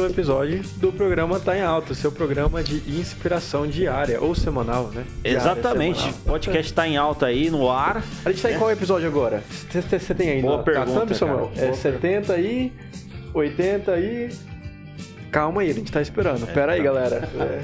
um episódio do programa Tá em Alta, seu programa de inspiração diária ou semanal, né? Diária, Exatamente. semanal. O podcast tá em alta aí no ar. A gente tá em qual episódio agora? Você tem aí Boa pergunta, na thumb, Samuel? cara. É 70 e 80 e... Calma aí, a gente tá esperando. Pera aí, galera. É,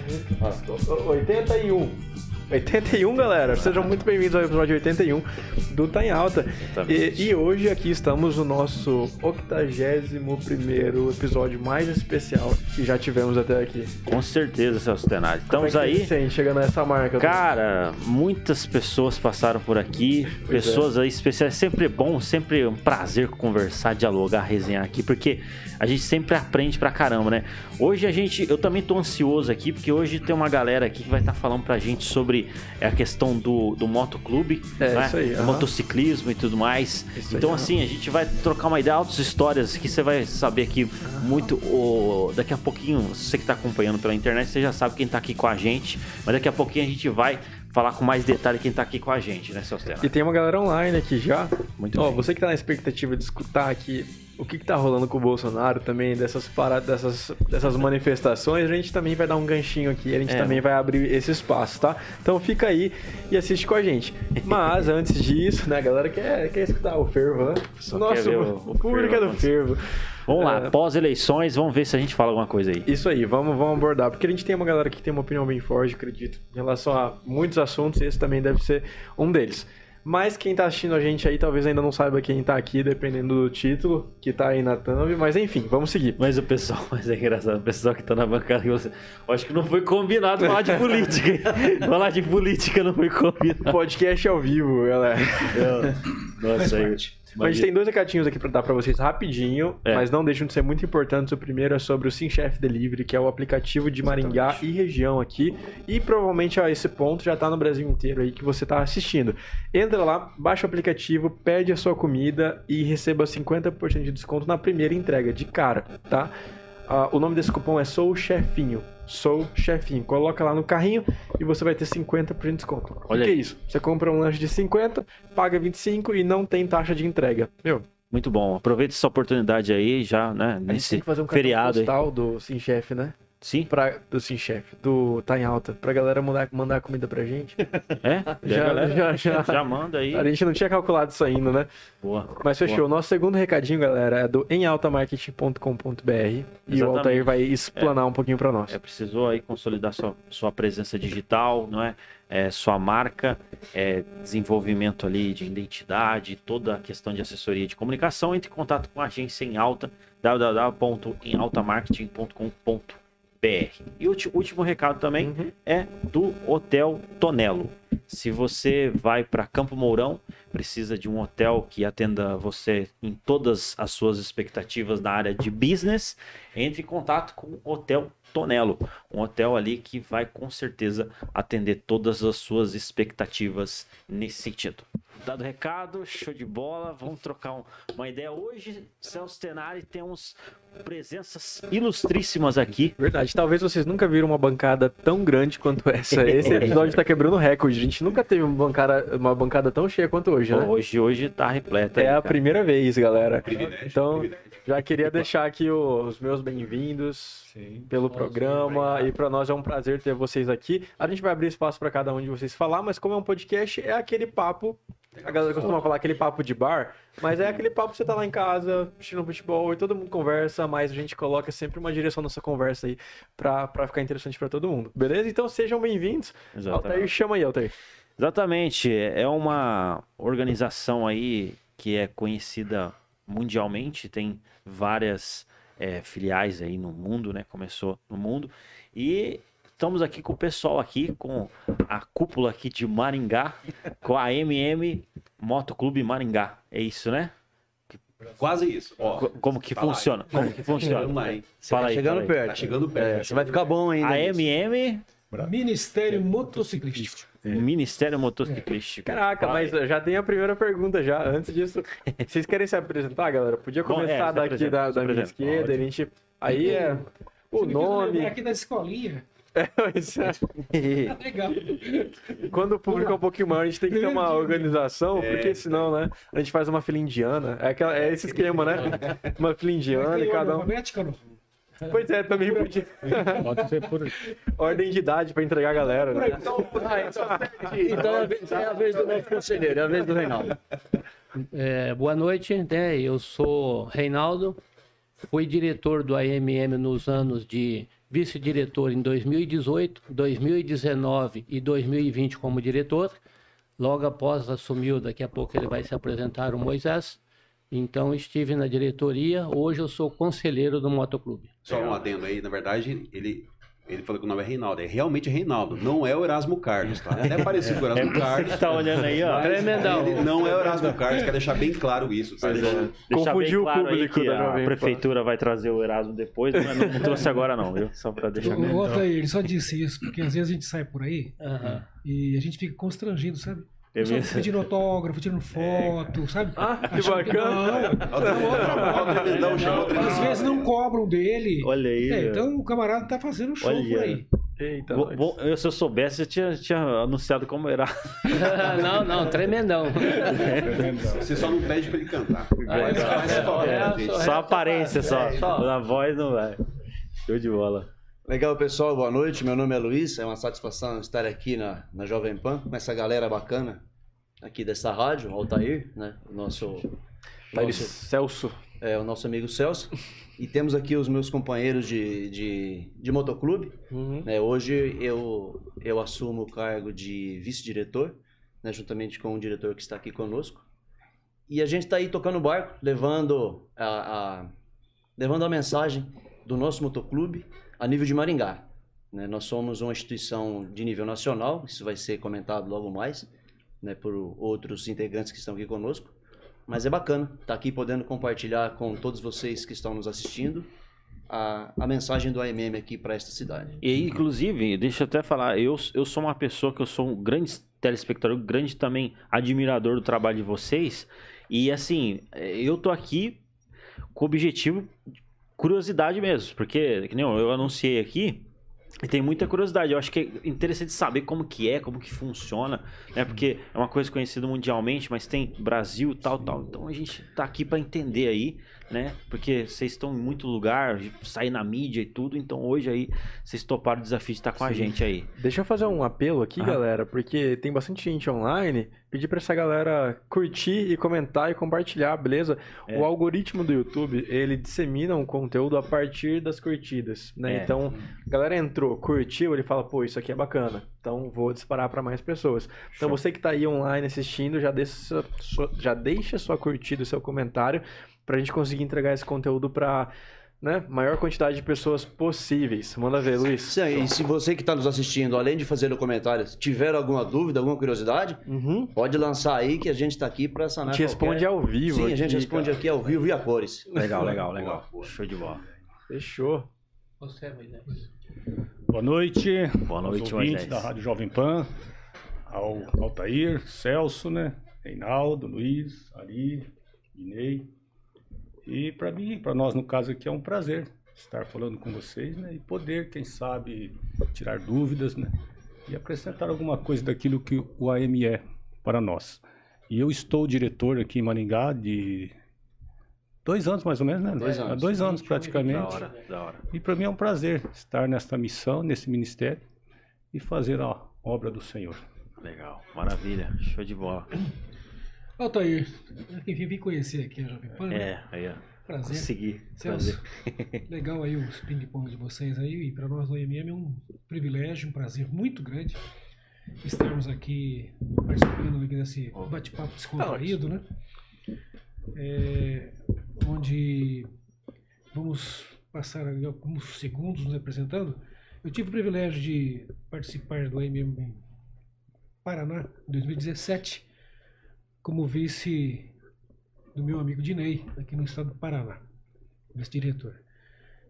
81. 81, galera. Sejam muito bem-vindos ao episódio 81 do Tá em Alta. E, e hoje aqui estamos no nosso 81º episódio mais especial que já tivemos até aqui. Com certeza, Celso Tenari. É Estamos que aí. sente chegando a essa marca? Cara, muitas pessoas passaram por aqui, Pois é. pessoas aí especiais. Sempre é bom, sempre um prazer conversar, dialogar, resenhar aqui, porque a gente sempre aprende pra caramba, né? Hoje a gente, eu também tô ansioso aqui, porque hoje tem uma galera aqui que vai estar falando pra gente sobre a questão do, do motoclube, É, né? isso aí, Do motociclismo e tudo mais. Isso aí, então, aham. assim, a gente vai trocar uma ideia, altas histórias que você vai saber aqui muito. o- daqui a pouquinho, você que tá acompanhando pela internet, você já sabe quem tá aqui com a gente, mas daqui a pouquinho a gente vai falar com mais detalhe quem tá aqui com a gente, né, seu E tem uma galera online aqui já. Muito Ó, bem. você que tá na expectativa de escutar aqui o que, que tá rolando com o Bolsonaro também, dessas paradas, dessas, dessas manifestações, a gente também vai dar um ganchinho aqui, a gente É. também vai abrir esse espaço, tá? Então fica aí e assiste com a gente. Mas antes disso, né, a galera quer, quer escutar o Fervo, né? Só nosso o- o público é do Fervo Fervo. Vamos lá, É. pós-eleições, vamos ver se a gente fala alguma coisa aí. Isso aí, vamos, vamos abordar. Porque a gente tem uma galera que tem uma opinião bem forte, acredito, em relação a muitos assuntos, e esse também deve ser um deles. Mas quem tá assistindo a gente aí talvez ainda não saiba quem tá aqui, dependendo do título que tá aí na thumb. Mas enfim, vamos seguir. Mas o pessoal, mas é engraçado, o pessoal que tá na bancada que você. Eu acho que não foi combinado falar de política. falar de política não foi combinado. Podcast ao vivo, galera. Nossa, aí. Mas a gente tem dois recadinhos aqui pra dar pra vocês rapidinho, É. mas não deixam de ser muito importantes. O primeiro é sobre o SimChef Delivery, que é o aplicativo de Maringá e região aqui. E provavelmente a esse ponto já tá no Brasil inteiro aí que você tá assistindo. Entra lá, baixa o aplicativo, pede a sua comida e receba 50% de desconto na primeira entrega, de cara, tá? Ah, o nome desse cupom é Sou Chefinho. Sou Chefinho. Coloca lá no carrinho e você vai ter 50% de desconto. O Olha que é aí. isso? Você compra um lanche de 50, paga 25 e não tem taxa de entrega. Meu, Muito bom. Aproveita essa oportunidade aí, já, né? a gente Nesse tem que fazer um feriado aí. postal do Sim Chef, né? Sim? Pra, do Sim Chef, do Tá em Alta, pra galera mandar, mandar comida pra gente. É? Já- Já, galera, já- já. já manda aí. A gente não tinha calculado isso ainda, né? Boa. Mas fechou. Nosso segundo recadinho, galera, é do emaltamarketing.com.br e o. Altair vai explanar um pouquinho pra nós. É, precisou aí consolidar sua, sua presença digital, não é? É, sua marca, é, desenvolvimento ali de identidade, toda a questão de assessoria de comunicação, entre em contato com a agência em alta, www.emaltamarketing.com.br. E o último recado também Uhum. é do Hotel Tonelo. Se você vai para Campo Mourão, precisa de um hotel que atenda você em todas as suas expectativas na área de business, entre em contato com o Hotel Tonelo, um hotel ali que vai com certeza atender todas as suas expectativas nesse sentido. Dado o recado, show de bola, vamos trocar um- uma ideia. Hoje, Celso Tenari, temos presenças ilustríssimas aqui. Verdade, talvez vocês nunca viram uma bancada tão grande quanto essa. Esse episódio tá quebrando recorde. A gente nunca teve uma bancada, uma bancada tão cheia quanto hoje, né? Hoje, hoje tá repleta. É aí, a cara. primeira vez, galera. Privilégio, Então, privilégio. já queria deixar aqui os meus bem-vindos pelo Nossa, programa e para nós é um prazer ter vocês aqui. A gente vai abrir espaço para cada um de vocês falar, mas como é um podcast, é aquele papo. A galera costuma falar aquele papo de bar, mas é aquele papo que você tá lá em casa, assistindo futebol e todo mundo conversa, mas a gente coloca sempre uma direção nessa conversa aí pra, pra ficar interessante pra todo mundo. Beleza? Então sejam bem-vindos. Exatamente. Altair, chama aí, Altair. Exatamente, é uma organização aí que é conhecida mundialmente, tem várias é, filiais aí no mundo, né? Começou no mundo e estamos aqui com o pessoal aqui, com a cúpula aqui de Maringá, com a MM Motoclube Maringá, é isso, né? Quase isso. Ó, Co- Como que tá lá, funciona? Como que Vamos funciona? lá, hein? Fala aí, chegando fala aí. perto. Tá chegando perto. É, você vai ficar bom ainda. A. MM Ministério Motociclístico. Ministério Motociclístico. Caraca, Fala aí. mas já tem a primeira pergunta já. Antes disso, vocês querem se apresentar, galera? Podia Bom, é, começar daqui da, da minha esquerda, a gente... Aí é o Você nome... aqui da escolinha. Mas, é, Tá legal. Quando o público é um pouquinho maior, a gente tem que ter uma organização, porque senão, né, a gente faz uma fila indiana. É, aquela, é esse esquema, né? Uma fila indiana e cada um... Pois é, também podia. Pode ser por Ordem de idade pra entregar a galera, né? Então é a vez, é a vez do nosso conselheiro, é a vez do Reinaldo. É, boa noite, né? Eu sou Reinaldo, fui diretor do AMM nos anos de vice-diretor em 2018, 2019 e 2020 como diretor. Logo após assumiu, daqui a pouco ele vai se apresentar o Moisés. Então estive na diretoria, hoje eu sou conselheiro do motoclube. Só um adendo aí, na verdade, ele, ele falou que o nome é Reinaldo. É realmente Reinaldo, não é o Erasmo Carlos, tá? É parecido com o Erasmo Você Carlos. que tá olhando aí, ó. Tremendão. Não é o Erasmo Carlos, quer deixar bem claro isso, tá? Deixar Confundiu o bem claro aí público que da a Jovem Pan. prefeitura vai trazer o Erasmo depois, mas não, não trouxe agora não, viu? Só pra deixar O outro aí, ele só disse isso, porque às vezes a gente sai por aí Aham. e a gente fica constrangido, sabe? É Só mesmo? pedindo autógrafo, tirando foto, sabe? Ah, que Achando bacana. Olha o tremendão, chamou o Não, às tremendão. vezes não cobram dele. Olha aí. É, então o camarada tá fazendo show Olha. por aí. Eita, Bom, nós. bom, eu, se eu soubesse, eu tinha, tinha anunciado como era. não, não, tremendão. Você só não pede pra ele cantar. Mas você fala, é, só- Só a aparência, só. só. Na voz não vai. Show de bola. Legal, pessoal, boa noite. Meu nome é Luiz, é uma satisfação estar aqui na, na Jovem Pan com essa galera bacana aqui dessa rádio, Altair, né? O nosso, nosso, Celso. é, o nosso amigo Celso. E temos aqui os meus companheiros de, de, de motoclube. Uhum. né? Hoje eu, eu assumo o cargo de vice-diretor, né? juntamente com o diretor que está aqui conosco. E a gente está aí tocando o barco, levando a, a- levando a mensagem do nosso motoclube a nível de Maringá. né? Nós somos uma instituição de nível nacional, isso vai ser comentado logo mais né, por outros integrantes que estão aqui conosco. Mas é bacana estar aqui podendo compartilhar com todos vocês que estão nos assistindo a, a mensagem do AMM aqui para esta cidade. E inclusive, deixa eu até falar, eu, eu sou uma pessoa que eu sou um grande telespectador, grande também admirador do trabalho de vocês. E assim, eu tô aqui com o objetivo curiosidade mesmo, porque que nem eu, eu anunciei aqui, e tem muita curiosidade. Eu acho que é interessante saber como que é, como que funciona, né? Porque é uma coisa conhecida mundialmente, mas tem Brasil, tal, tal. Então a gente tá aqui para entender aí, né? Porque vocês estão em muito lugar, sair na mídia e tudo, então hoje aí vocês toparam o desafio de estar com a gente aí. Deixa eu fazer um apelo aqui, Ah. galera, porque tem bastante gente online. Pedir pra essa galera curtir e comentar e compartilhar, beleza? É. O algoritmo do YouTube, ele dissemina um conteúdo a partir das curtidas, né? É. Então, a galera entrou, curtiu, ele fala, pô, isso aqui é bacana. Então, vou disparar pra mais pessoas. Então, você que tá aí online assistindo, já deixa sua- já deixa sua curtida, seu comentário, pra gente conseguir entregar esse conteúdo pra né, maior quantidade de pessoas possíveis. Manda ver, Luiz. Sim, e se você que está nos assistindo, além de fazer o comentário, tiver alguma dúvida, alguma curiosidade, Uhum. pode lançar aí que a gente está aqui para A sanar gente responde qualquer... ao vivo. Sim, a gente aqui, responde cara. aqui ao vivo e a cores. Legal, legal, legal. boa. Show de bola. Fechou. Você, Moisés. Boa noite. Boa aos noite, ouvintes Moisés. da Rádio Jovem Pan, ao Altair, Celso, né? Reinaldo, Luiz, Ari, Inei. E para mim, para nós no caso aqui é um prazer estar falando com vocês, né? E poder, quem sabe, tirar dúvidas, né? E acrescentar alguma coisa daquilo que o AM é para nós. E eu estou diretor aqui em Maringá de dois anos mais ou menos, né? Dois anos. Há dois anos Da praticamente. hora, da hora. E para mim é um prazer estar nesta missão, nesse ministério e fazer a obra do Senhor. Legal, maravilha, show de bola. Altair, enfim, vim conhecer aqui a Jovem Pan. né? É, aí, ó. Prazer. Consegui. Celso, Prazer. legal aí os ping-pong de vocês aí. E para nós do IMM é um privilégio, um prazer muito grande estarmos aqui participando aqui desse bate-papo descontraído, né? É, onde vamos passar alguns segundos nos apresentando. Eu tive o privilégio de participar do IMM Paraná em 2017 como vice do meu amigo Dinei, aqui no estado do Paraná, vice-diretor.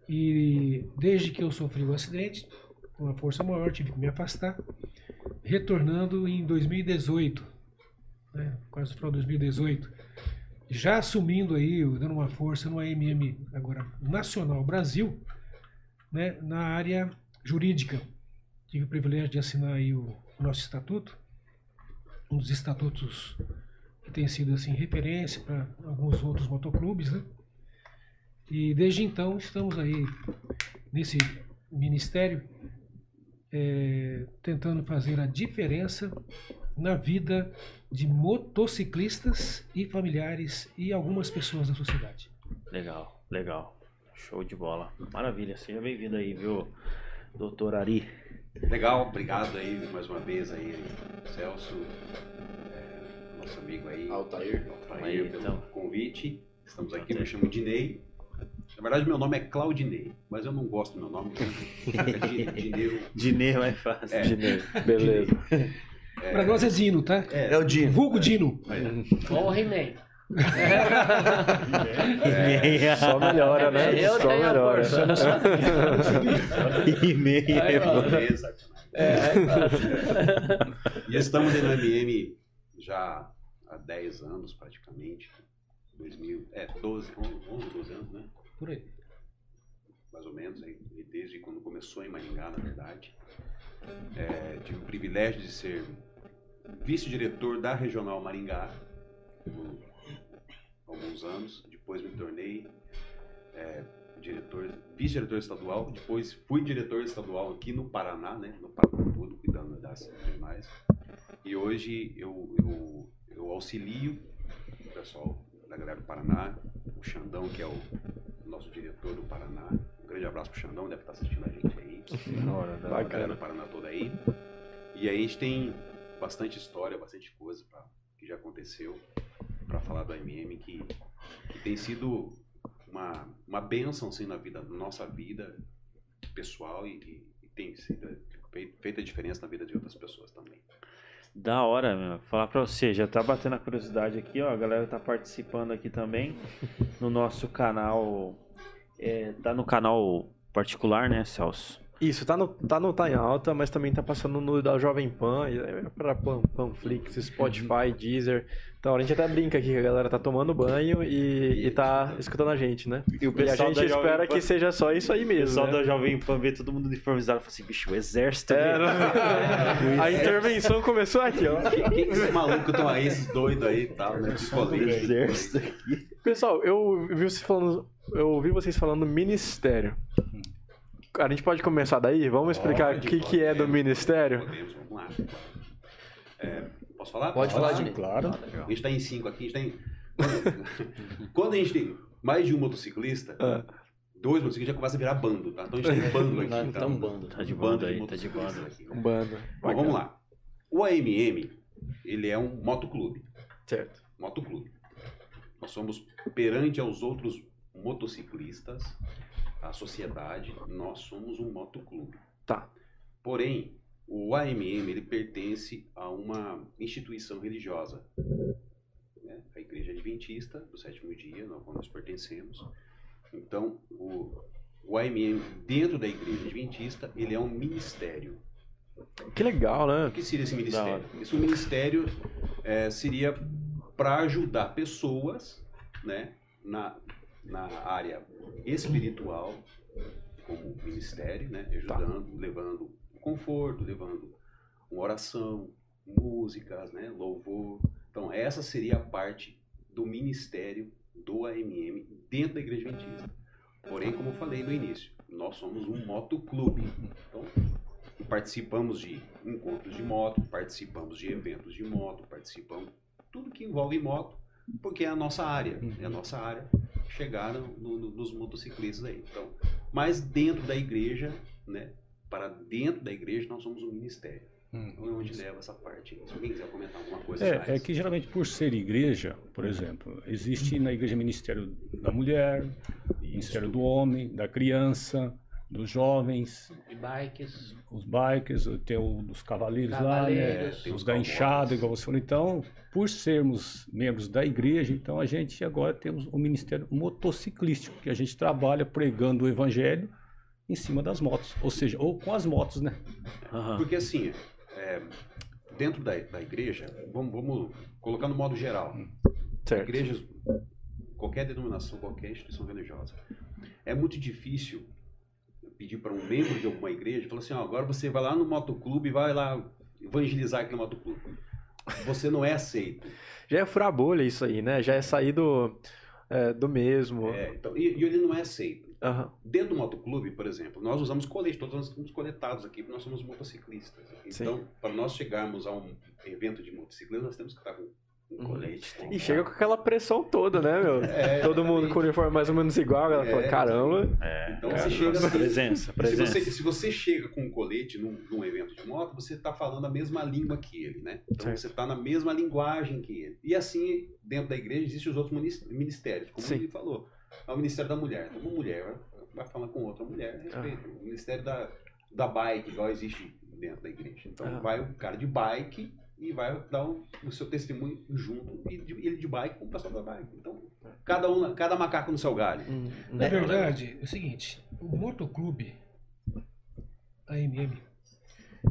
E desde que eu sofri o acidente, com uma força maior, tive que me afastar, retornando em 2018, né, quase no final de 2018, já assumindo aí, dando uma força no AMM, agora Nacional Brasil, né, na área jurídica. Tive o privilégio de assinar aí o nosso estatuto, um dos estatutos que tem sido assim referência para alguns outros motoclubes, né? E desde então estamos aí nesse ministério é, tentando fazer a diferença na vida de motociclistas e familiares e algumas pessoas da sociedade. Legal, legal. Show de bola. Maravilha. Seja bem-vindo aí, viu, doutor Ari? Legal, obrigado aí mais uma vez aí, Celso, nosso amigo aí. Altair. Altair, pelo então. convite. Estamos aqui, me chamo Dinei. Na verdade, meu nome é Claudinei, mas eu não gosto do meu nome. então fica Di- Dineu. É mais fácil. É. Dinei. Beleza. Para nós é Dino, tá? É o Dino. Vulgo Dino. Ou o He-Man. É. Só melhora, né? Eu Só tenho a melhora. força. E meia. Ó. Beleza. É, E estamos aí no MM já 10 anos praticamente. 2000, é, 12, 11, 12 anos, né? Por aí. mais ou menos, aí, e desde quando começou em Maringá, na verdade. É, tive o privilégio de ser vice-diretor da Regional Maringá por alguns anos. Depois me tornei é, diretor, vice-diretor estadual. Depois fui diretor estadual aqui no Paraná, né, no Paraná todo, cuidando das regionais. E hoje eu, eu, eu auxilio o pessoal da galera do Paraná, o Xandão, que é o nosso diretor do Paraná. Um grande abraço pro Xandão, deve estar assistindo a gente aí. Hora, da A hora. galera do Paraná toda aí. E aí a gente tem bastante história, bastante coisa pra, que já aconteceu para falar do AMM, que, que tem sido uma, uma bênção assim, na vida, na nossa vida pessoal e, e- tem sido fei- feita a diferença na vida de outras pessoas também. Da hora, meu. Falar pra você, já tá batendo a curiosidade aqui, ó. A galera tá participando aqui também no nosso canal. É, tá no canal particular, né, Celso? Isso, tá no, tá no Tá em Alta, mas também tá passando no da Jovem Pan, e é pra Pan, Panflix, Spotify, Deezer. Então a gente até brinca aqui que a galera tá tomando banho e, e tá escutando a gente, né? E o E a gente espera que seja só isso aí O mesmo. pessoal né? da Jovem Pan vê todo mundo uniformizado e fala assim, bicho, o exército. É, mesmo." não- a intervenção começou aqui, ó. Quem que esses malucos estão aí, esses doidos aí e tal, né? Colete, Exército. Pessoal, eu vi vocês falando, eu ouvi vocês falando ministério. A gente pode começar daí? Vamos explicar Pode, o que, que é do ministério? Podemos, vamos lá. É, posso falar? Pode Posso falar. Claro. A gente está em cinco aqui, a gente tem. Quando a gente tem mais de um motociclista, Ah. dois motociclistas já começa a virar bando, tá? Então a gente tem um bando aqui. Tá- tá um bando. Tá de bando aí, tá de bando. aqui. Um bando. Bom, vamos lá. O AMM, ele é um motoclube. Certo. Motoclube. Nós somos perante aos outros motociclistas, a sociedade, nós somos um motoclube. Tá. Porém, o AMM ele pertence a uma instituição religiosa, né? a Igreja Adventista do Sétimo Dia, na qual nós pertencemos. Então, o, o AMM dentro da Igreja Adventista ele é um ministério. Que legal, né? O que seria esse ministério? Esse ministério eh, seria para ajudar pessoas, né, na, na área espiritual, como ministério, né, ajudando, levando conforto, levando uma oração, músicas, né, louvor. Então essa seria a parte do ministério do AMM dentro da Igreja Adventista. Porém, como eu falei no início, nós somos um motoclube. Então, participamos de encontros de moto, participamos de eventos de moto, participamos tudo que envolve moto, porque é a nossa área, é a nossa área chegar no- no- nos motociclistas aí. Então, mas dentro da igreja, né, para dentro da igreja nós somos um ministério. Então é onde leva essa parte. Se alguém quiser comentar alguma coisa É, mais. é que geralmente por ser igreja, por exemplo, existe na igreja Ministério da Mulher, Ministério do Homem, da Criança, dos Jovens, de bikes. os bikers, tem o dos cavaleiros, lá, Cavaleiros. né? Tem os da enxada, igual você falou. Então, por sermos membros da igreja, então a gente agora temos o Ministério Motociclístico, que a gente trabalha pregando o evangelho em cima das motos, ou seja, ou com as motos, né? Aham. Porque assim, é, dentro da, da igreja, vamos, vamos colocar no modo geral. Certo. Igrejas, qualquer denominação, qualquer instituição religiosa, é muito difícil pedir para um membro de alguma igreja, falar assim, ó, agora você vai lá no motoclube e vai lá evangelizar aquele motoclube. Você não é aceito. Já é furar bolha isso aí, né? Já é sair do, é, do mesmo. É, então, e, e ele não é aceito. Aham. Dentro do motoclube, por exemplo, nós usamos colete, todos nós estamos coletados aqui, porque nós somos motociclistas. Então, para nós chegarmos a um evento de motociclismo, nós temos que estar com Uhum. Colete. tem E chega com aquela pressão toda, né, meu? É, Todo mundo com o uniforme mais ou menos igual, ela fala, É. caramba. É, Então cara, você chega assim, presença, Se presença. você, se você chega com um colete num, num evento de moto, você está falando a mesma língua que ele, né? Então Certo. você está na mesma linguagem que ele. E assim, dentro da igreja, existem os outros minis- ministérios, como Sim. ele falou. É o Ministério da Mulher. Então, uma mulher vai, falar com outra mulher, a respeito. Ah. O Ministério da, da Bike, igual existe dentro da igreja. Então Ah. vai o cara de bike e vai dar o, o seu testemunho junto, e de- ele de bike com o pessoal da bike. Então, cada, um, cada macaco no seu galho. Hum, hum. Na verdade, é o seguinte, o motoclube AMM,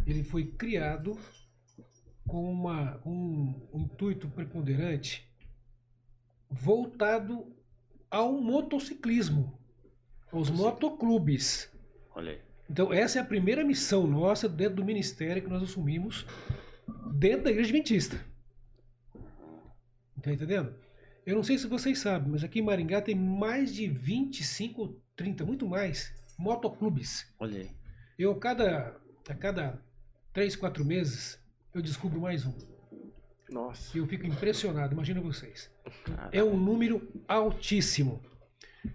ele foi criado com uma, um, um intuito preponderante voltado ao motociclismo, aos motoclubes. Olha aí. Então, essa é a primeira missão nossa dentro do ministério que nós assumimos dentro da Igreja Adventista. Tá entendendo? Eu não sei se vocês sabem, mas aqui em Maringá tem mais de 25 ou 30, muito mais, motoclubes. Olha aí. Eu, a cada, a cada 3, 4 meses, eu descubro mais um. Nossa. E eu fico impressionado, imagina vocês. Cara, É um número altíssimo.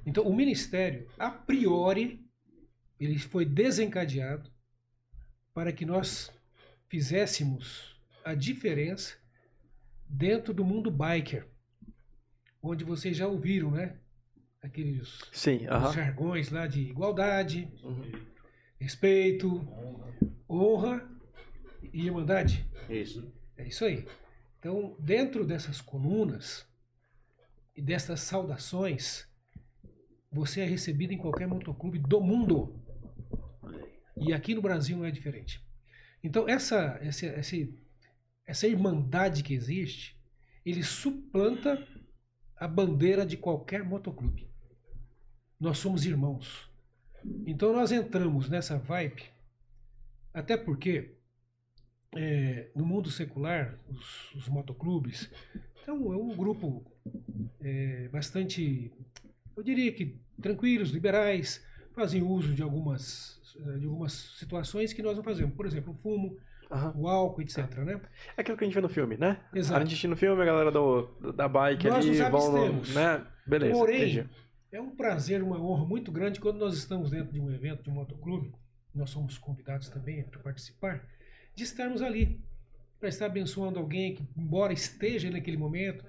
Então, o ministério, a priori, ele foi desencadeado para que nós fizéssemos a diferença dentro do mundo biker, onde vocês já ouviram, né? Aqueles Sim, os aham. jargões lá de igualdade, Uhum. respeito, honra e irmandade. Isso. É isso aí. Então, dentro dessas colunas e dessas saudações, você é recebido em qualquer motoclube do mundo. E aqui no Brasil não é diferente. Então, essa, essa, essa, essa irmandade que existe, ele suplanta a bandeira de qualquer motoclube. Nós somos irmãos. Então, nós entramos nessa vibe, até porque é, no mundo secular, os, os motoclubes, então, é um grupo é, bastante, eu diria que tranquilos, liberais, fazem uso de algumas, de algumas situações que nós não fazemos. Por exemplo, o fumo, aham. o álcool, etc. Né? É aquilo que a gente vê no filme, né? Exato. A gente assiste no filme, a galera do, da bike Nós ali vão, no- né? Beleza, Porém, entendi. É um prazer, uma honra muito grande quando nós estamos dentro de um evento de um motoclube, nós somos convidados também para participar, de estarmos ali, para estar abençoando alguém que, embora esteja naquele momento,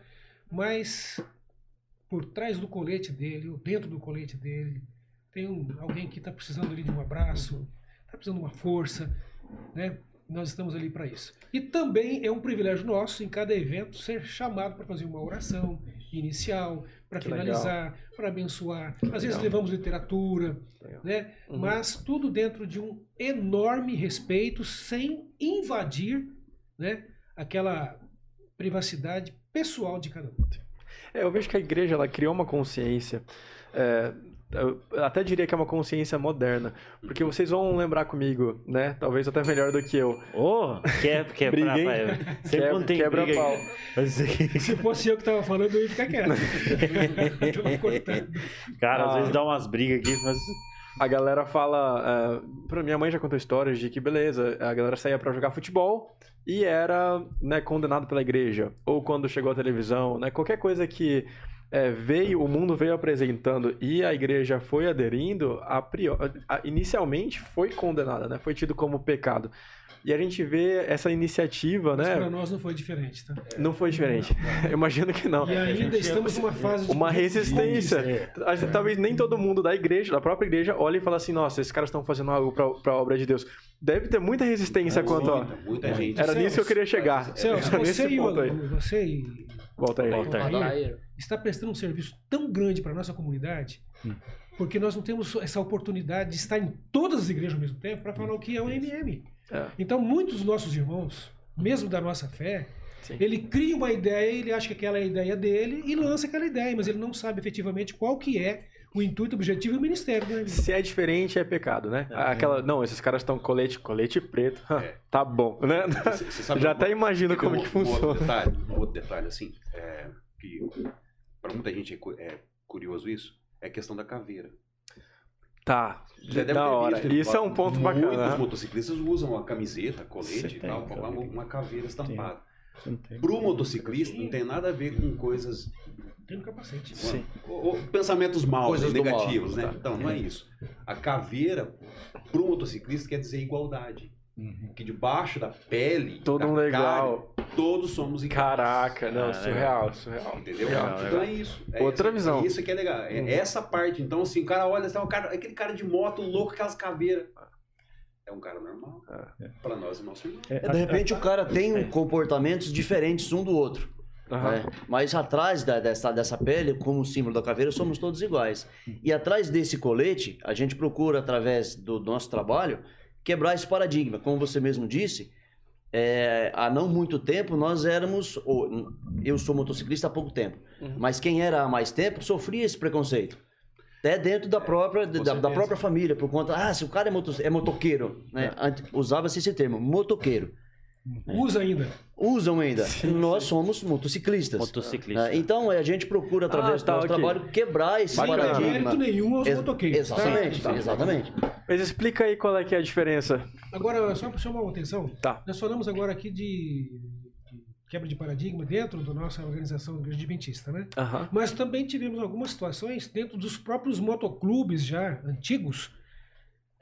mas por trás do colete dele, ou dentro do colete dele, tem um, alguém que está precisando ali de um abraço, está precisando de uma força, né? Nós estamos ali para isso. E também é um privilégio nosso, em cada evento, ser chamado para fazer uma oração inicial, para Que finalizar, para abençoar. Às vezes Legal. levamos literatura, Legal. né? Uhum. mas tudo dentro de um enorme respeito, sem invadir né? aquela privacidade pessoal de cada um. É, eu vejo que a igreja ela criou uma consciência. é, eu até diria que é uma consciência moderna. Porque vocês vão lembrar comigo, né? Talvez até melhor do que eu. Ô, quer quebrar, Briga, hein? pai. Sempre Quebra- quando tem quebra briga pau. Se fosse eu que estava falando, eu ia ficar quieto. Cara, às Ah. vezes dá umas brigas aqui, mas. A galera fala. É, pra minha mãe já contou histórias de que, beleza, a galera saía pra jogar futebol e era né, condenado pela igreja. Ou quando chegou a televisão, né? Qualquer coisa que é, veio, o mundo veio apresentando e a igreja foi aderindo, a priori, a- inicialmente foi condenada, né? Foi tido como pecado. E a gente vê essa iniciativa, Mas né? para nós não foi diferente, tá? Não foi diferente. Eu imagino que não. E ainda estamos numa fase de Uma resistência. É, A Talvez nem todo mundo da igreja, da própria igreja, olhe e fala assim: nossa, esses caras estão fazendo algo pra, pra obra de Deus. Deve ter muita resistência quanto a. Muita, muita gente. Era nisso que eu queria chegar. Celso, você e, o, você e Volta aí. Volta aí. Altair está prestando um serviço tão grande para a nossa comunidade, porque nós não temos essa oportunidade de estar em todas as igrejas ao mesmo tempo para falar o que é o MM. É. Então, muitos dos nossos irmãos, mesmo da nossa fé, Sim. ele cria uma ideia, ele acha que aquela é a ideia dele e lança aquela ideia, mas ele não sabe efetivamente qual que é o intuito, o objetivo e o ministério MM. Se é diferente, é pecado, né? Aquela, não, esses caras estão colete, colete preto. É. Tá bom, né? Você- você sabe Já uma- até imagino como um- que um outro funciona. detalhe, um outro detalhe, assim, é, que para muita gente é, é curioso isso, é a questão da caveira. Tá, Já deve da ter hora. visto, Isso é um ponto Muitos bacana. né? motociclistas usam a camiseta, colete Você e tal, uma, caveira. uma caveira estampada. Não tem. Pro motociclista não tem nada a ver com coisas Tem no capacete. Sim. ou- ou pensamentos maus, Coisas negativos, mal, né? Então, não é isso. A caveira, pro motociclista, quer dizer igualdade. Uhum. Que debaixo da pele, Todo da um legal. carne, todos somos iguais. Caraca, não, Ah, surreal, surreal. Entendeu? Então legal. é isso. É Outra isso, visão. É isso que é legal. É Uhum. essa parte. Então, assim, o cara olha, assim, o cara, aquele cara de moto louco, aquelas caveiras. É um cara normal. É. Pra nós é nosso irmão. É, de repente o cara tem comportamentos diferentes um do outro. Aham. né? Mas atrás da- dessa, dessa pele, como símbolo da caveira, somos todos iguais. E atrás desse colete, a gente procura, através do nosso trabalho, quebrar esse paradigma. Como você mesmo disse, é, há não muito tempo nós éramos. ou, eu sou motociclista há pouco tempo, Uhum. mas quem era há mais tempo sofria esse preconceito. Até dentro da própria, da, da certeza. própria família, por conta, ah, se o cara é, moto, é motoqueiro, né? Ante- Usava-se esse termo, motoqueiro. Usa ainda. Usam ainda. Nós somos motociclistas. Motociclista. É, Então, a gente procura, através Ah, do tá, nosso ok. trabalho, quebrar esse Sem paradigma. mérito nenhum aos Ex- motoqueiros. tá? Exatamente, Tá. exatamente. Mas explica aí qual é que é a diferença. Agora, só para chamar a atenção, Tá. nós falamos agora aqui de, quebra de paradigma dentro da nossa organização Igreja Adventista, né? Aham. Mas também tivemos algumas situações dentro dos próprios motoclubes já antigos,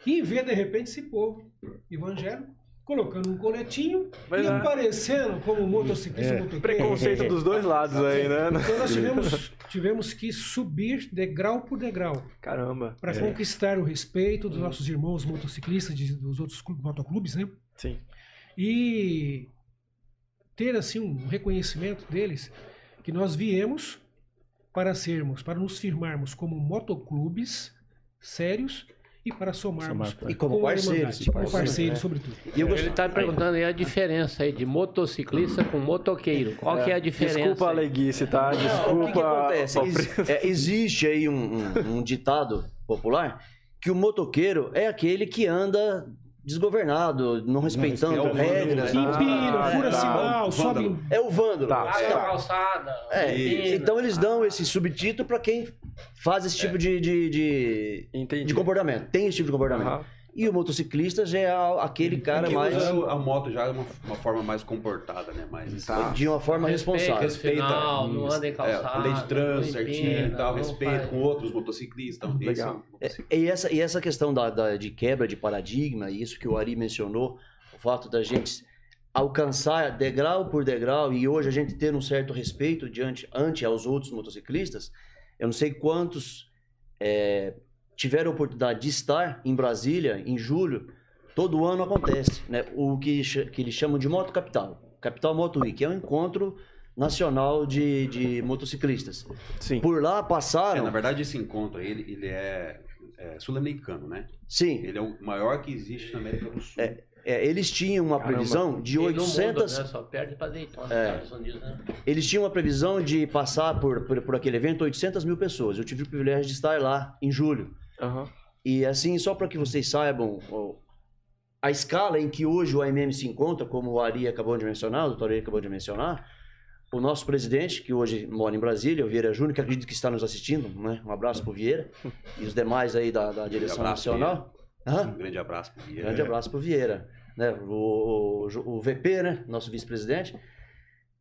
que vê de repente esse povo evangélico colocando um coletinho Mas e é. aparecendo como motociclista, É. motoqueiro. Preconceito dos dois lados aí, né? Então nós tivemos, tivemos que subir degrau por degrau Caramba. para É. conquistar o respeito dos nossos irmãos motociclistas, de- dos outros clu- motoclubes, né? Sim. e ter assim um reconhecimento deles que nós viemos para sermos, para nos firmarmos como motoclubes sérios e para somarmos Somar- E como parceiros. Como parceiros, É. sobretudo. E eu Ele está perguntando aí a diferença aí de motociclista com motoqueiro. Qual que é a diferença? Desculpa a leguice, tá? O que, que Desculpa. acontece? Ex- é, existe aí um, um- um ditado popular que o motoqueiro é aquele que anda desgovernado, não respeitando respeita- é o regras. vândalo. Empina, Ah, fura é, sinal, sobe. É o vândalo. Tá. Abre a Tá. calçada. É, empina. então eles dão esse subtítulo para quem faz esse tipo de, de, de, Entendi. de comportamento. Tem esse tipo de comportamento. Aham. E o motociclista já é a- aquele cara mais. usa a moto já é uma, uma forma mais comportada, né? Mais Tá. De uma forma Respeita responsável. final, não anda em é, calçada. lei de trânsito certinho e tal, respeito faz- com outros motociclistas. Então, esse é Legal. o- E essa, e essa questão da, da- de quebra de paradigma, e isso que o Ari mencionou, o fato da gente alcançar degrau por degrau e hoje a gente ter um certo respeito diante ante aos outros motociclistas, eu não sei quantos é, tiveram a oportunidade de estar em Brasília em julho, todo ano acontece, né? O que, que eles chamam de Moto Capital, Capital Moto Week, é um encontro nacional de, de motociclistas. Sim. Por lá É, passaram, na verdade, esse encontro ele, ele é, é sul-americano, né? sim, Ele é o maior que existe na América do Sul. É, eles tinham uma Caramba. previsão de E no 800, mundo, né? Só perde para Daytona, É. Estados Unidos, né? eles tinham uma previsão de passar por, por, por aquele evento 800 mil pessoas. Eu tive o privilégio de estar lá em julho. Aham. E assim, só para que vocês saibam, a escala em que hoje o AMM se encontra, como o Ari acabou de mencionar, o doutor Ari acabou de mencionar, o nosso presidente, que hoje mora em Brasília, o Vieira Júnior, que acredito que está nos assistindo, né? um abraço para o Vieira, e os demais aí da, da direção abraço, nacional. Um grande abraço pro Vieira. Grande abraço pro Vieira. Né? O, o, o VP, né? Nosso vice-presidente.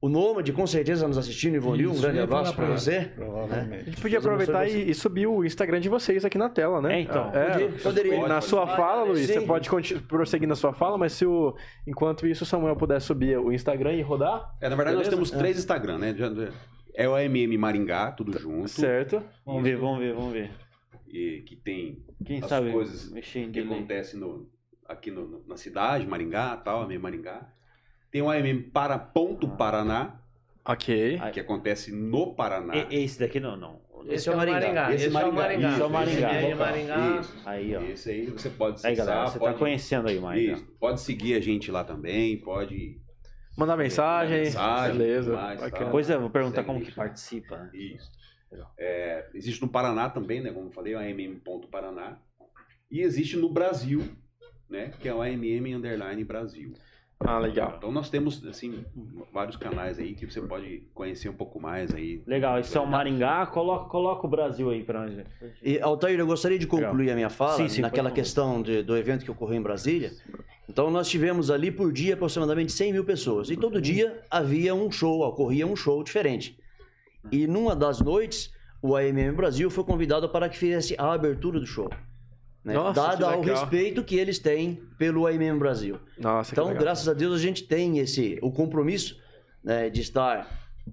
O Nômade, com certeza, nos assistindo, Ivonil. Um grande abraço pra você. A Provavelmente. gente podia aproveitar e, e subir o Instagram de vocês aqui na tela, né? É, então. Podia- poderia. Na Pode, sua pode. fala, Luiz, Sim. você pode prosseguir na sua fala, mas se o, enquanto isso o Samuel puder subir o Instagram e rodar, É, na verdade, nós Beleza? temos três Instagram, né? É o AMM Maringá, tudo junto. certo? Vamos ver, vamos ver, vamos ver. E que tem Quem As sabe coisas que delay. acontece no, aqui no- na cidade, Maringá, tal, AMM Maringá. Tem o AMM para Ponto Paraná, Ok. Que acontece no Paraná. E- Esse daqui não, não. Esse é o Maringá. Esse, é o Maringá. Isso, é o Maringá. Esse é o. Maringá. Isso. Aí, ó. Esse aí você pode Aí, galera, acessar, você pode, tá conhecendo aí mais. Isso, pode seguir a gente lá também, pode. Mandar mensagem. Mensagem, beleza. mais, tal. Depois eu vou perguntar Segue como aí. que participa. né? Isso. É, existe no Paraná também, né? Como eu falei, o AMM ponto Paraná. E existe no Brasil, né? Que é o AMM Underline Brasil. Ah, legal. Então nós temos assim vários canais aí que você pode conhecer um pouco mais aí. Legal, esse é o Maringá, coloca, coloca o Brasil aí pra gente. E, Altair, eu gostaria de concluir a minha fala Sim, sim, naquela questão de- do evento que ocorreu em Brasília. Então, nós tivemos ali por dia aproximadamente 100 mil pessoas. E todo dia havia um show, ocorria um show diferente. E numa das noites, o AMM Brasil foi convidado para que fizesse a abertura do show. Né? Nossa, Dada ao respeito que eles têm pelo AMM Brasil. Nossa, Então, graças a Deus, a gente tem esse o compromisso né, de estar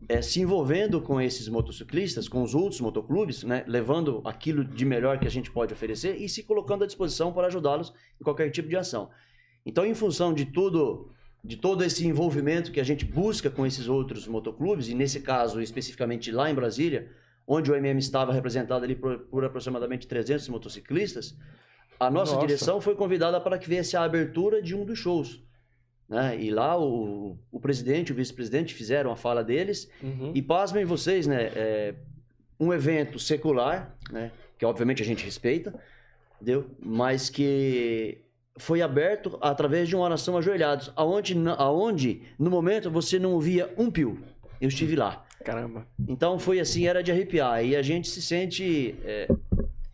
eh, se envolvendo com esses motociclistas, com os outros motoclubes, né, levando aquilo de melhor que a gente pode oferecer e se colocando à disposição para ajudá-los em qualquer tipo de ação. Então, em função de tudo, de todo esse envolvimento que a gente busca com esses outros motoclubes, e nesse caso especificamente lá em Brasília, onde o MM estava representado ali por, por aproximadamente 300 motociclistas, a nossa Nossa. direção foi convidada para que viesse a abertura de um dos shows. Né? E lá o, o presidente e o vice-presidente fizeram a fala deles. Uhum. E pasmem vocês, né? É um evento secular, né? Que obviamente a gente respeita, entendeu? Mas que foi aberto através de uma oração ajoelhados, aonde, aonde no momento você não ouvia um pio. Eu estive lá. Caramba. Então foi assim, era de arrepiar. E a gente se sente. É,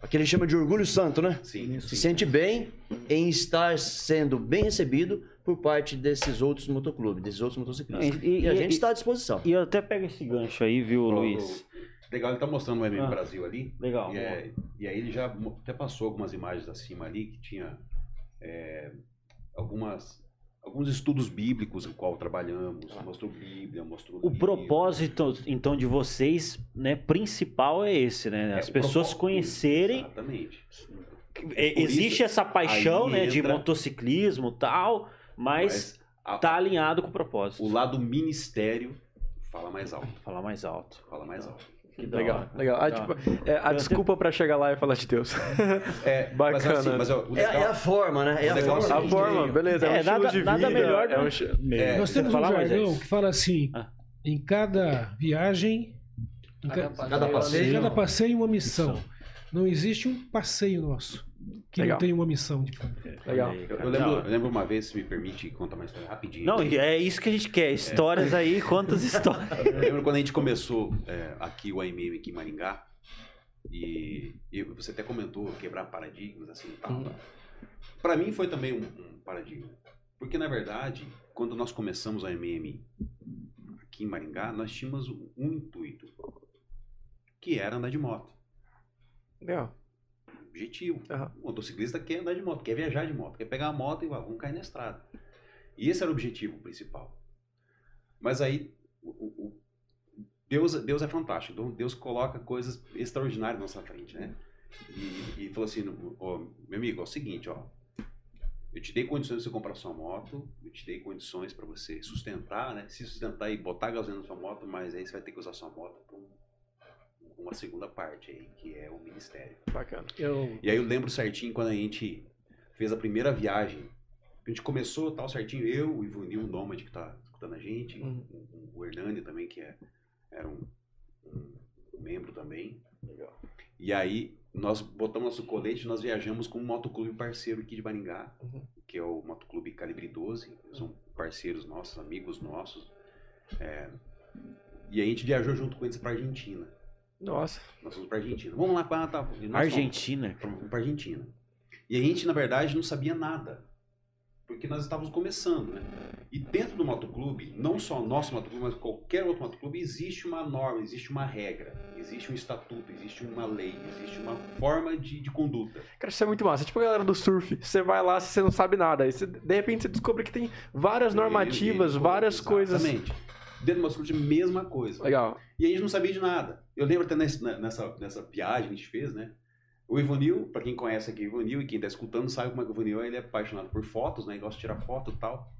aquele chama de orgulho santo, né? Sim, Se sim. sente bem em estar sendo bem recebido por parte desses outros motoclubes, desses outros motociclistas. E- e- E, a e- gente está à disposição. E eu até pego esse gancho aí, viu, O- Luiz? Legal, ele tá mostrando o MM Ah. Brasil ali. Legal. E, é- e aí ele já até passou algumas imagens acima ali que tinha é, algumas alguns estudos bíblicos o qual trabalhamos, mostrou Bíblia, mostrou O livro. propósito, então, de vocês, né, principal é esse, né? É, As o pessoas conhecerem. Exatamente. É, Existe isso, essa paixão, né, de entra- motociclismo e tal, mas, Mas a- tá alinhado com o propósito. o lado ministério fala mais alto. Falar mais alto. Fala mais alto. Legal, hora. legal. Ah, tipo, é, a Eu desculpa pra chegar lá e falar de Deus. É, Bacana. Mas, assim, mas ó, É, legal, é a forma, né? É a é forma. A forma, ó. beleza. É, um É, nada- de nada vida, melhor é um É, Nós temos um jargão que fala assim: Ah. em cada viagem, em ca- Cada passeio. cada passeio uma missão. Não existe um passeio nosso que Legal. não tem uma missão de fato. Legal. Eu, eu lembro, eu lembro uma vez, se me permite contar uma história rapidinho. Não, é isso que a gente quer. Histórias aí, quantas histórias. Eu lembro quando a gente começou é, aqui o AMM aqui em Maringá, e, e você até comentou quebrar paradigmas assim e tal. Uhum. Para mim foi também um, um paradigma. Porque na verdade, quando nós começamos a AMM aqui em Maringá, nós tínhamos um, um intuito, que era andar de moto. Legal. Objetivo. Aham. O motociclista quer andar de moto, quer viajar de moto, quer pegar a moto e ah, vamos cair na estrada. E esse era o objetivo principal. Mas aí, o- o- Deus, Deus é fantástico. Então, Deus coloca coisas extraordinárias na nossa frente, né? E, e falou assim, ó, meu amigo, é o seguinte, ó. Eu te dei condições de você comprar sua moto, eu te dei condições para você sustentar, né? Se sustentar e botar gasolina na sua moto, mas aí você vai ter que usar sua moto uma segunda parte aí, que é o ministério. Bacana. Eu, E aí eu lembro certinho quando a gente fez a primeira viagem. A gente começou tal certinho, eu, o Ivonil, o Nômade que tá escutando a gente, Uhum. o, o Hernani também, que é, era um, um membro também. E aí nós botamos nosso colete e nós viajamos com um motoclube parceiro aqui de Maringá, Uhum. que é o Motoclube Calibre 12. Eles são parceiros nossos, amigos nossos. É, e a gente viajou junto com eles pra Argentina. Nossa. Nós fomos pra Argentina. Vamos lá, pá, tá. E. Argentina. Fomos para Argentina. E a gente, na verdade, não sabia nada. Porque nós estávamos começando, né? E dentro do motoclube, não só o nosso motoclube, mas qualquer outro motoclube, existe uma norma, existe uma regra, existe um estatuto, existe uma lei, existe uma forma de, de conduta. Cara, isso é muito massa. Tipo a galera do surf. Você vai lá, você não sabe nada. Aí você, de repente você descobre que tem várias normativas, várias coisas. Exatamente. Dentro do motoclube, mesma coisa. Legal. E a gente não sabia de nada. Eu lembro até nesse- nessa, nessa viagem que a gente fez, né? O Ivonil, pra quem conhece aqui o Ivonil e quem tá escutando sabe como é que o Ivonil é, ele é apaixonado por fotos, né? Ele gosta de tirar foto e tal.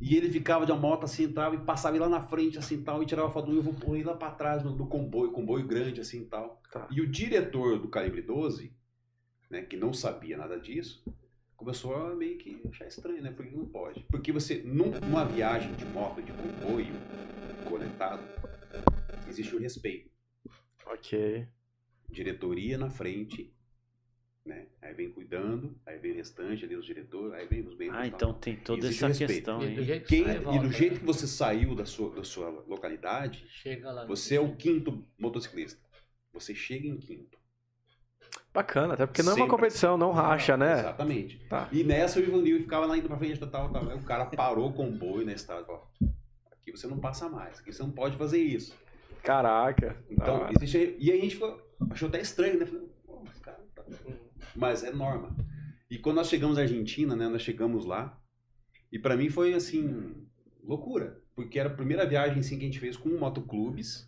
E ele ficava de uma moto assim tal, e passava lá na frente assim e tal, e tirava foto do Ivo, pô, lá pra trás no, do comboio, comboio grande assim e tal. Tá. E o diretor do Calibre 12, né, que não sabia nada disso, começou a meio que achar estranho, né? Por que não pode? Porque você, num- numa viagem de moto, de comboio, conectado, existe o respeito Ok. diretoria na frente né? Aí vem cuidando, aí vem o restante ali, os diretores, aí vem os membros. Ah, então tem toda Existe essa respeito. questão E aí. do jeito que Quem- sai, e volta, do né? jeito que você saiu da sua, da sua localidade, Chega lá. no- você é o quinto motociclista. Você chega em quinto. Bacana, até porque não é uma Sempre. competição, não racha, né? Exatamente. Tá. E nessa o Ivanil ficava lá indo pra frente, tal, tal. Aí o cara parou o comboio na estrada e falou: aqui você não passa mais, aqui você não pode fazer isso. Caraca. Então, hora. existe- e aí a gente ficou, achou até estranho, né? Falei, mas, cara, tá- mas é norma. E quando nós chegamos na Argentina, né? Nós chegamos lá, e pra mim foi assim, loucura. Porque era a primeira viagem assim, que a gente fez com motoclubes,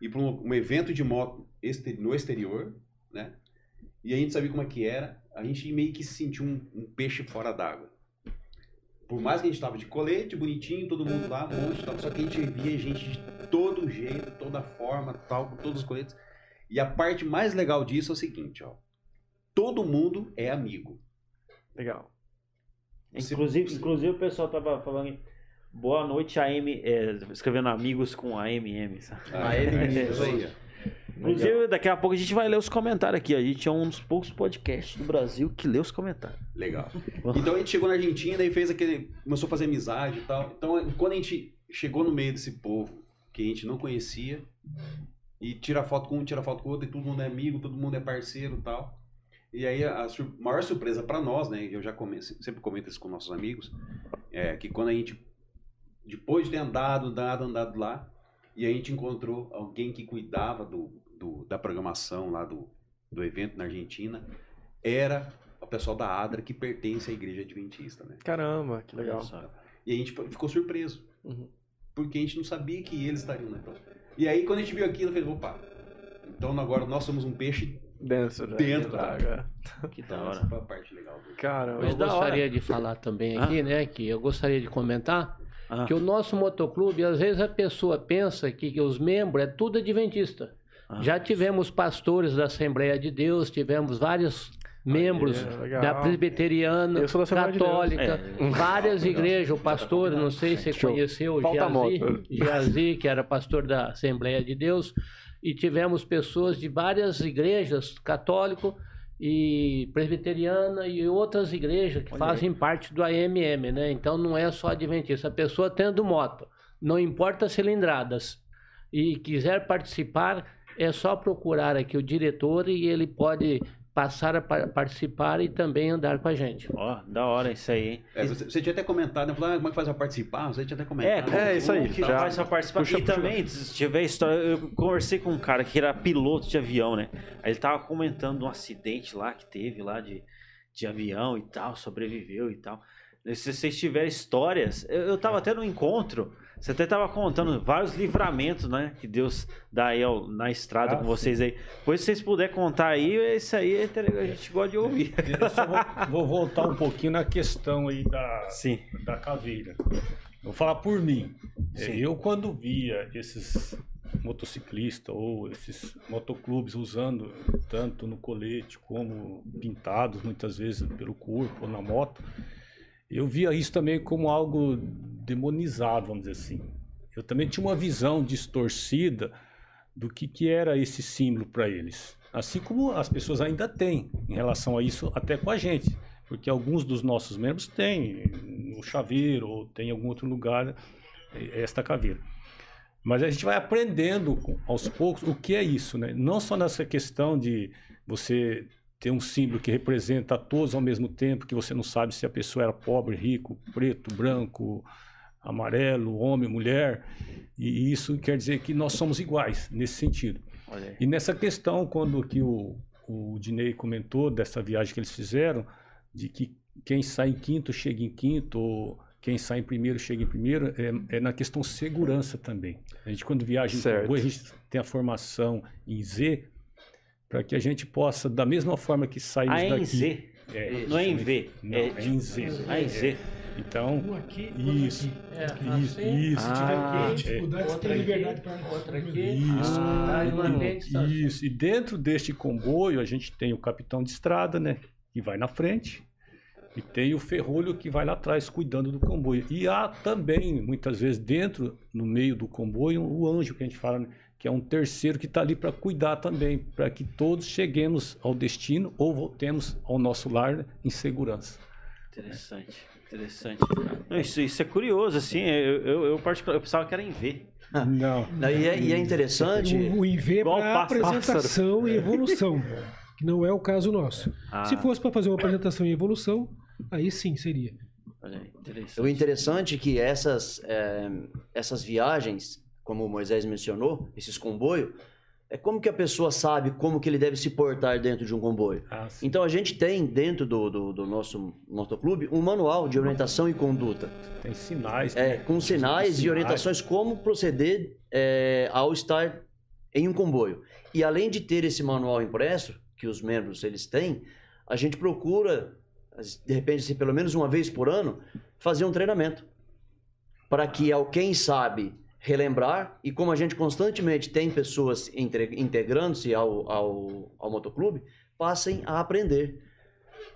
e para um, um evento de moto este- no exterior, né? E a gente sabia como é que era, a gente meio que se sentiu um, um peixe fora d'água. Por mais que a gente tava de colete, bonitinho, todo mundo lá, um monte, tal, só que a gente via gente de todo jeito, toda forma, tal, com todos os coletes. E a parte mais legal disso é o seguinte, ó. Todo mundo é amigo. Legal. Você- Inclusive, inclusive o pessoal tava falando boa noite AM, é, escrevendo amigos com AMM. sabe? Ah, Aí, é isso aí. Inclusive, daqui a pouco a gente vai ler os comentários aqui. A gente é um dos poucos podcasts do Brasil que lê os comentários. Legal. Então a gente chegou na Argentina e fez aquele. começou a fazer amizade e tal. Então, quando a gente chegou no meio desse povo que a gente não conhecia, e tira foto com um, tira foto com o outro, e todo mundo é amigo, todo mundo é parceiro e tal. E aí a sur- maior surpresa pra nós, né? Eu já sempre comento isso com nossos amigos, é que quando a gente, depois de ter andado, andado, andado lá, e a gente encontrou alguém que cuidava do, do- da programação lá do, do evento na Argentina, era o pessoal da ADRA que pertence à igreja adventista, né? Caramba, que legal. E a gente ficou surpreso. Uhum. Porque a gente não sabia que eles estariam na prova. E aí, quando a gente viu aquilo, eu falei, opa, então agora nós somos um peixe Dentro, da- Dentro da água. Que da Então, hora. essa foi a parte legal. do- Caramba. Eu da hora. gostaria de falar também aqui, né, que eu gostaria de comentar Ah, que o nosso motoclube, às vezes a pessoa pensa que, que os membros é tudo adventista. Ah. Já tivemos pastores da Assembleia de Deus, tivemos vários membros é da Presbiteriana, da Assembleia de. Católica, É. várias igrejas. O pastor, não sei se você conheceu, o Giazi, que era pastor da Assembleia de Deus, e tivemos pessoas de várias igrejas, católico e presbiteriana e outras igrejas que Olha fazem parte do AMM, né? Então não é só adventista. A pessoa tendo moto, não importa cilindradas, e quiser participar, é só procurar aqui o diretor e ele pode passar a par- participar e também andar com a gente. Ó, da hora isso aí, hein? É, você, você tinha até comentado, né? Falou, ah, como é que faz pra participar? Você tinha até comentado. É, isso aí, que já. faz pra participar. Puxa, e puxa. também, se tiver história, eu conversei com um cara que era piloto de avião, né? Aí ele tava comentando um acidente lá que teve lá de, de avião e tal, sobreviveu e tal. Se vocês tiverem histórias, eu, eu tava até no encontro, você até tava contando vários livramentos, né? Que Deus dá aí ao- na estrada Ah, com sim. vocês aí. Pois se vocês puderem contar aí, isso aí é a gente gosta de ouvir. Eu só vou, vou voltar um pouquinho na questão aí da, Sim. da caveira. Vou falar por mim. É, Sim. Eu, quando via esses motociclistas ou esses motoclubes usando tanto no colete como pintados muitas vezes pelo corpo ou na moto, eu via isso também como algo demonizado, vamos dizer assim. Eu também tinha uma visão distorcida do que, que era esse símbolo para eles. Assim como as pessoas ainda têm em relação a isso, até com a gente. Porque alguns dos nossos membros têm no chaveiro ou tem em algum outro lugar eh, esta caveira. Mas a gente vai aprendendo aos poucos o que é isso, né? Não só nessa questão de você ter um símbolo que representa a todos ao mesmo tempo, que você não sabe se a pessoa era pobre, rico, preto, branco, amarelo, homem, mulher. E isso quer dizer que nós somos iguais nesse sentido. E nessa questão, quando que o, o Dinei comentou dessa viagem que eles fizeram, de que quem sai em quinto chega em quinto, ou quem sai em primeiro chega em primeiro, é, é na questão segurança também. A gente, quando viaja comboio, a gente tem a formação em Z, para que a gente possa, da mesma forma que saímos A em daqui... Z, É, não é em V. Não, é em Z. A em Z. Então, Um aqui, isso, aqui. É, isso, assim, isso. Se tiver Ah, dificuldade, você outra tem aqui, liberdade para outra aqui. Isso. Ah, E-. Isso. E dentro deste comboio, a gente tem o capitão de estrada, né? Que vai na frente. E tem o ferrolho que vai lá atrás, cuidando do comboio. E há também, muitas vezes, dentro, no meio do comboio, o anjo que a gente fala, né? Que é um terceiro que está ali para cuidar também, para que todos cheguemos ao destino ou voltemos ao nosso lar em segurança. Interessante, interessante. Não, isso, isso é curioso, assim, eu, eu, eu, particular, eu pensava que era em V. Não. Não, E é, e é interessante. O, o IV é para pássaro. apresentação e evolução, que não é o caso nosso. Ah. Se fosse para fazer uma apresentação e evolução, aí sim seria. Olha interessante. O interessante é que essas, eh, essas viagens, como o Moisés mencionou, esses comboios, é como que a pessoa sabe como que ele deve se portar dentro de um comboio. Ah. Então a gente tem dentro do, do, do nosso motoclube um manual de orientação e conduta. Tem sinais. É, né? com sinais e orientações como proceder é, ao estar em um comboio. E além de ter esse manual impresso, que os membros eles têm, a gente procura, de repente, assim, pelo menos uma vez por ano, fazer um treinamento. Para que ao quem sabe relembrar, e como a gente constantemente tem pessoas integrando-se ao, ao, ao motoclube, passem a aprender.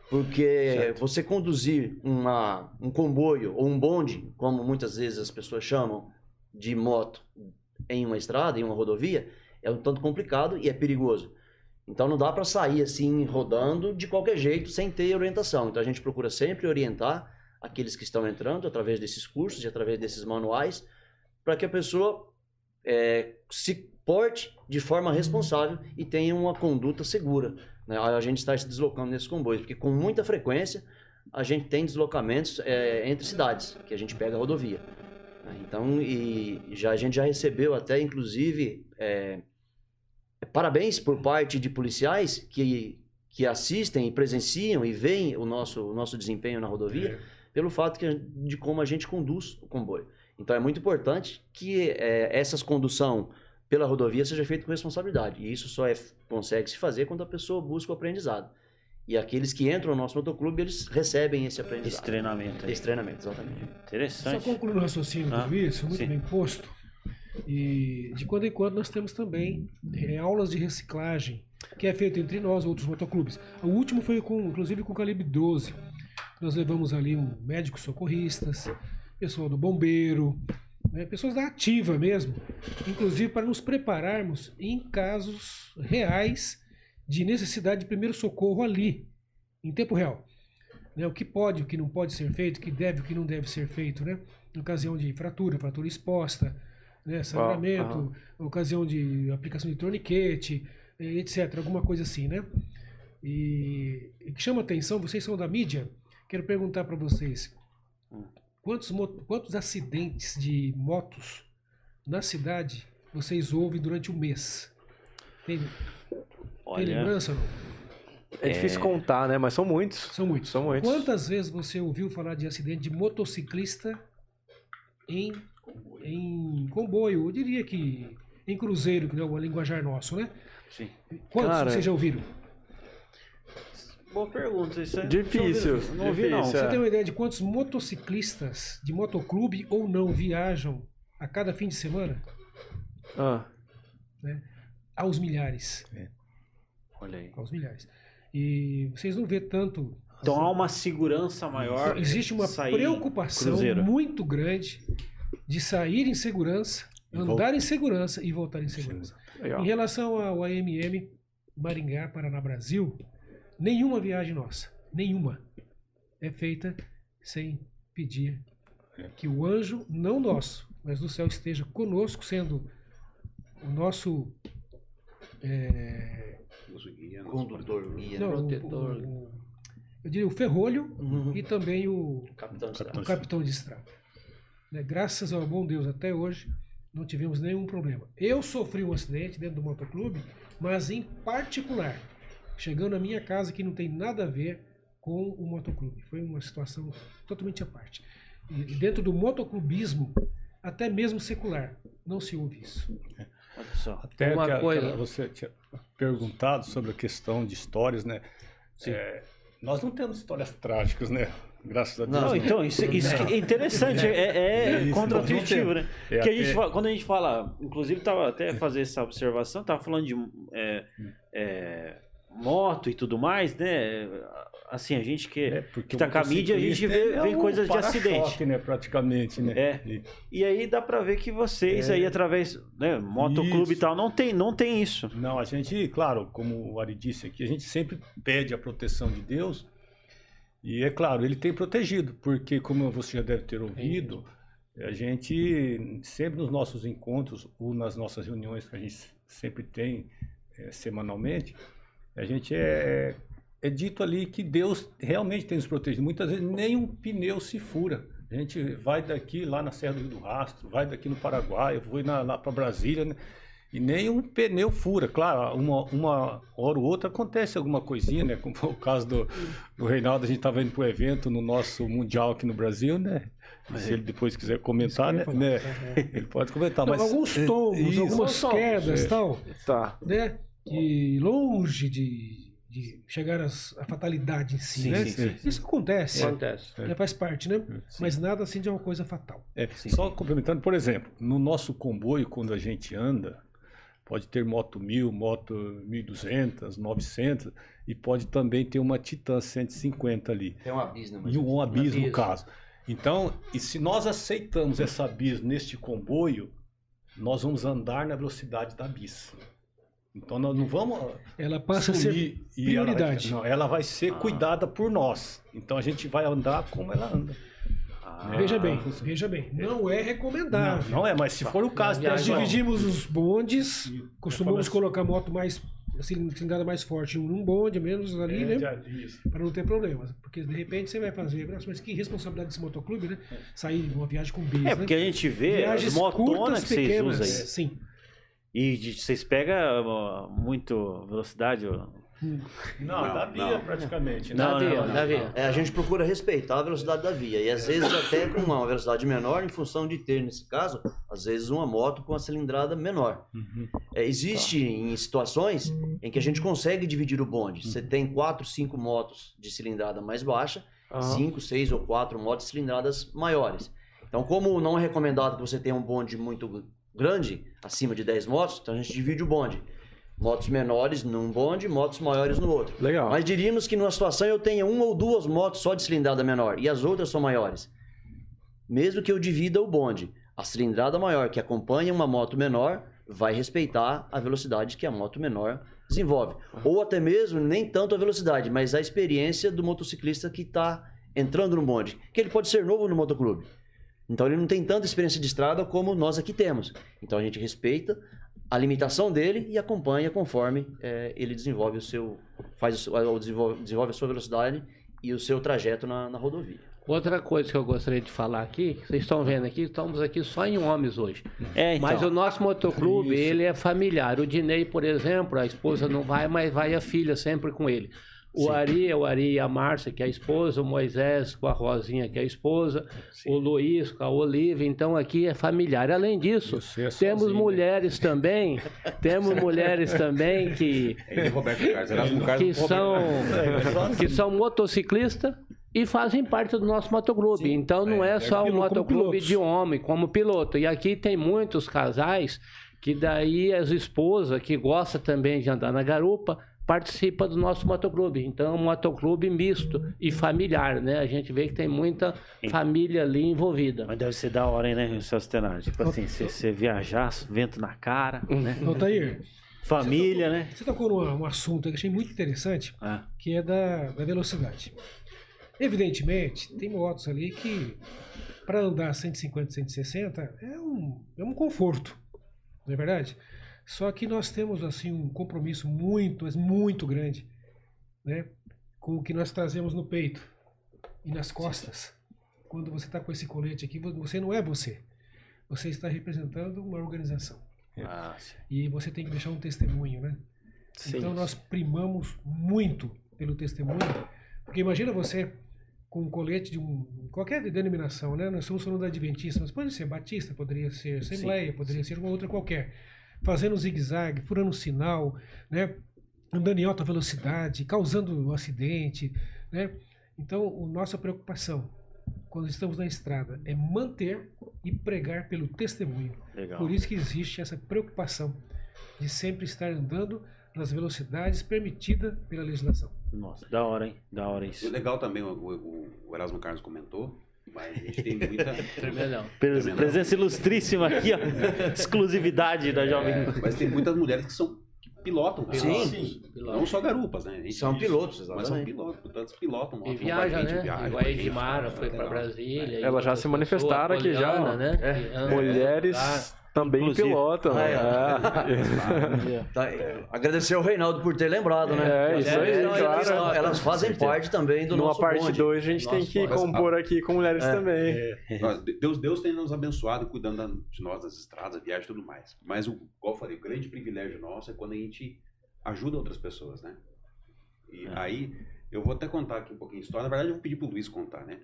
Porque você conduzir uma, um comboio ou um bonde, como muitas vezes as pessoas chamam de moto, em uma estrada, em uma rodovia, é um tanto complicado e é perigoso. Então não dá para sair assim rodando de qualquer jeito sem ter orientação. Então a gente procura sempre orientar aqueles que estão entrando através desses cursos e através desses manuais para que a pessoa é, se porte de forma responsável e tenha uma conduta segura. Né? A gente está se deslocando nesses comboios, porque com muita frequência a gente tem deslocamentos é, entre cidades, que a gente pega a rodovia. né? Então, e já, a gente já recebeu até, inclusive, é, parabéns por parte de policiais que, que assistem e presenciam e veem o nosso, o nosso desempenho na rodovia, pelo fato que, de como a gente conduz o comboio. Então é muito importante que é, essas condução pela rodovia seja feita com responsabilidade. E isso só é, consegue se fazer quando a pessoa busca o aprendizado. E aqueles que entram no nosso motoclube, eles recebem esse aprendizado. Esse treinamento aí. Esse treinamento, exatamente. Só Interessante. concluindo o raciocínio do Ah, Luiz, muito sim. bem posto. E de quando em quando nós temos também eh, aulas de reciclagem, que é feito entre nós, outros motoclubes. O último foi com, inclusive com o Calibre 12. Nós levamos ali um médicos socorristas, pessoal do bombeiro, né, pessoas da ativa mesmo, inclusive para nos prepararmos em casos reais de necessidade de primeiro socorro ali, em tempo real. Né, o que pode, o que não pode ser feito, o que deve, o que não deve ser feito, né? Em ocasião de fratura, fratura exposta, né, sangramento, ocasião de aplicação de torniquete, eh, etc. Alguma coisa assim, né? E, e que chama atenção, vocês são da mídia, quero perguntar para vocês, quantos, quantos acidentes de motos na cidade vocês ouvem durante o mês? Tem, tem Olha, lembrança ou não? É difícil contar, né? Mas são muitos. São muitos. São muitos. Quantas vezes você ouviu falar de acidente de motociclista em, em comboio? Eu diria que em cruzeiro, que é o linguajar nosso, né? sim. Quantos Cara, vocês já ouviram? Boa pergunta. Isso é... Difícil, ver. Não ouvi, não. difícil, Você é. tem uma ideia de quantos motociclistas de motoclube ou não viajam a cada fim de semana? Ah, Aos milhares. Olha aí. Aos milhares. E vocês não vê tanto. Então há uma segurança maior. Existe uma preocupação cruzeiro. muito grande de sair em segurança, andar em segurança e voltar em segurança. legal. Em relação ao AMM Maringá, Paraná, Brasil, nenhuma viagem nossa, nenhuma, é feita sem pedir que o anjo, não nosso, mas do céu esteja conosco, sendo o nosso. é, Nosso guia, nosso Condutor, guia. não, o- protetor. o- o- eu diria o ferrolho Uhum. e também o, Capitão de Capitão o capitão de estrada. Né, Graças ao bom Deus, até hoje, não tivemos nenhum problema. Eu sofri um acidente dentro do motoclube, mas em particular, chegando à minha casa que não tem nada a ver com o motoclube. Foi uma situação totalmente à parte. E dentro do motoclubismo, até mesmo secular, não se ouve isso. Olha só. Até Uma que a- coisa- aquela- você tinha perguntado sobre a questão de histórias, né? É, nós não temos histórias trágicas, né? Graças a Deus. Não, Não, então, isso, isso que é interessante, é, é contra-intuitivo, né? É Porque a gente, fala- quando a gente fala, inclusive tava até fazer essa observação, tava falando de é, é, moto e tudo mais, né? assim, a gente que, É, porque que tá com a mídia, a gente vê, é um coisas de acidente. né, praticamente, né? É. E- E aí dá pra ver que vocês É. aí, através, né, motoclube e tal, não tem, não tem isso. Não, a gente, claro, como o Ari disse aqui, a gente sempre pede a proteção de Deus. E é claro, ele tem protegido, porque como você já deve ter ouvido, a gente sempre nos nossos encontros ou nas nossas reuniões que a gente sempre tem eh, semanalmente, a gente é, é dito ali que Deus realmente tem nos protegido. Muitas vezes nem um pneu se fura. A gente vai daqui lá na Serra do Rio do Rastro, vai daqui no Paraguai, eu vou na- lá para Brasília, né? E nem um pneu fura. Claro, uma, uma hora ou outra acontece alguma coisinha, né? Como foi o caso do, do Reinaldo, a gente estava indo para o evento no nosso Mundial aqui no Brasil, né? Se ele depois quiser comentar, né? né? Ele pode comentar, Não, mas... alguns é, tombos, isso. algumas quedas é. e tal, Tá. né? Que longe de, de chegar às- à fatalidade em si, Sim, né? sim, sim. Isso acontece, Acontece. né? faz parte, né? Sim. Mas nada assim de uma coisa fatal. É, só complementando, por exemplo, no nosso comboio, quando a gente anda, pode ter moto 1000, moto 1200, 900 e pode também ter uma Titan 150 ali. Tem uma bis, né? E um abis no caso. Então, e se nós aceitamos essa bis neste comboio, nós vamos andar na velocidade da bis. Então nós não vamos Ela passa a ser sumir e ela vai- prioridade. não, ela vai ser Ah. cuidada por nós. Então a gente vai andar como ela anda. Ah, Veja bem, funciona. veja bem, não é recomendável. Não, não é, mas se for o caso Nós dividimos os bondes, costumamos falando- colocar moto mais assim, cilindrada mais forte num bonde, menos ali, É, né? Para não ter problemas. Porque de repente você vai fazer, nossa, mas que responsabilidade desse motoclube, né? Sair de uma viagem com bis, É, né? porque a gente vê Viagens as motonas curtas, que vocês pequenas. usam aí. Sim. E de- vocês pegam muito velocidade? Não, Não, da via não. praticamente. Não, Da via, não, da via. É, a gente procura respeitar a velocidade da via. E às vezes até com uma velocidade menor, em função de ter, nesse caso, às vezes uma moto com uma cilindrada menor. Uhum. É, existe em situações em que a gente consegue dividir o bonde. Você tem quatro, cinco motos de cilindrada mais baixa, cinco, seis ou quatro motos de cilindradas maiores. Então, como não é recomendado que você tenha um bonde muito grande, acima de 10 motos, então a gente divide o bonde. Motos menores num bonde, motos maiores no outro. Legal. Mas diríamos que numa situação eu tenha uma ou duas motos só de cilindrada menor e as outras são maiores. Mesmo que eu divida o bonde, a cilindrada maior que acompanha uma moto menor vai respeitar a velocidade que a moto menor desenvolve. Ou até mesmo nem tanto a velocidade, mas a experiência do motociclista que está entrando no bonde. Que ele pode ser novo no motoclube. Então ele não tem tanta experiência de estrada como nós aqui temos. Então a gente respeita a limitação dele e acompanha conforme eh, ele desenvolve o seu faz o seu- o desenvolve, desenvolve a sua velocidade e o seu trajeto na, na rodovia. Outra coisa que eu gostaria de falar aqui, vocês estão vendo aqui, estamos aqui só em homens hoje. É, então. Mas o nosso motoclube, Isso. ele é familiar. O Dinei, por exemplo, a esposa não vai, mas vai a filha sempre com ele. O Ari é o Ari e a Márcia, que é a esposa, o Moisés com a Rosinha, que é a esposa, o Luiz com a Olivia, então aqui é familiar. Além disso, é temos sozinho, né? mulheres também, temos mulheres também que, É que Roberto são, É, que são motociclistas e fazem parte do nosso motoclube. Então não é, é, só um motoclube de homem, como piloto. E aqui tem muitos casais que daí as esposas que gostam também de andar na garupa participa do nosso motoclube. Então é um motoclube misto e familiar, né? A gente vê que tem muita família ali envolvida. Mas deve ser da hora, hein, né, Celso Tenari? Tipo assim, você, você viajar, vento na cara, né? Altair, Família, né? você tocou num um assunto que eu achei muito interessante, Ah, que é da, da velocidade. Evidentemente, tem motos ali que, para andar 150, 160, é um, é um conforto, não é verdade? Só que nós temos assim um compromisso muito, mas muito grande, né, com o que nós trazemos no peito e nas costas. Quando você está com esse colete aqui, você não é você. Você está representando uma organização. ah, sim. E você tem que deixar um testemunho, né? Sim. Então nós primamos muito pelo testemunho, porque imagina você com um colete de um, qualquer denominação, né? Nós estamos falando da Adventista, mas pode ser Batista, poderia ser Assembleia, poderia ser uma outra qualquer, fazendo zigue-zague, furando sinal, né? Andando em alta velocidade, causando um acidente, né? Então, a nossa preocupação quando estamos na estrada é manter e pregar pelo testemunho. Legal. Por isso que existe essa preocupação de sempre estar andando nas velocidades permitidas pela legislação. Nossa, da hora, hein? Da hora isso. legal também, o, o- o Erasmo Carlos comentou, mas a gente tem muita. Tremendão. Presença ilustríssima aqui, ó. Exclusividade da Jovem. É, mas tem muitas mulheres que são que pilotam Sim. veículos. Não só garupas, né? São pilotos, Mas são exatamente. pilotos, portanto, pilotam. E viaja, né? viaja Igual a Edmara foi pra legal. Brasília. Elas já se manifestaram aqui já, né? É. Mulheres também Inclusive. pilotam. Ah, é. é. Tá, é, agradecer ao Reinaldo por ter lembrado, né? É, isso aí, Então, claro. elas, elas fazem parte também do Numa nosso parte bonde. 2 a gente tem que mas- compor aqui com mulheres É. também. Deus, Deus tem nos abençoado cuidando da- de nós, das estradas, viagem e tudo mais. Mas, o, igual eu falei, o grande privilégio nosso é quando a gente ajuda outras pessoas, né? E É. aí, eu vou até contar aqui um pouquinho de história. Na verdade, eu vou pedir pro Luiz contar, né?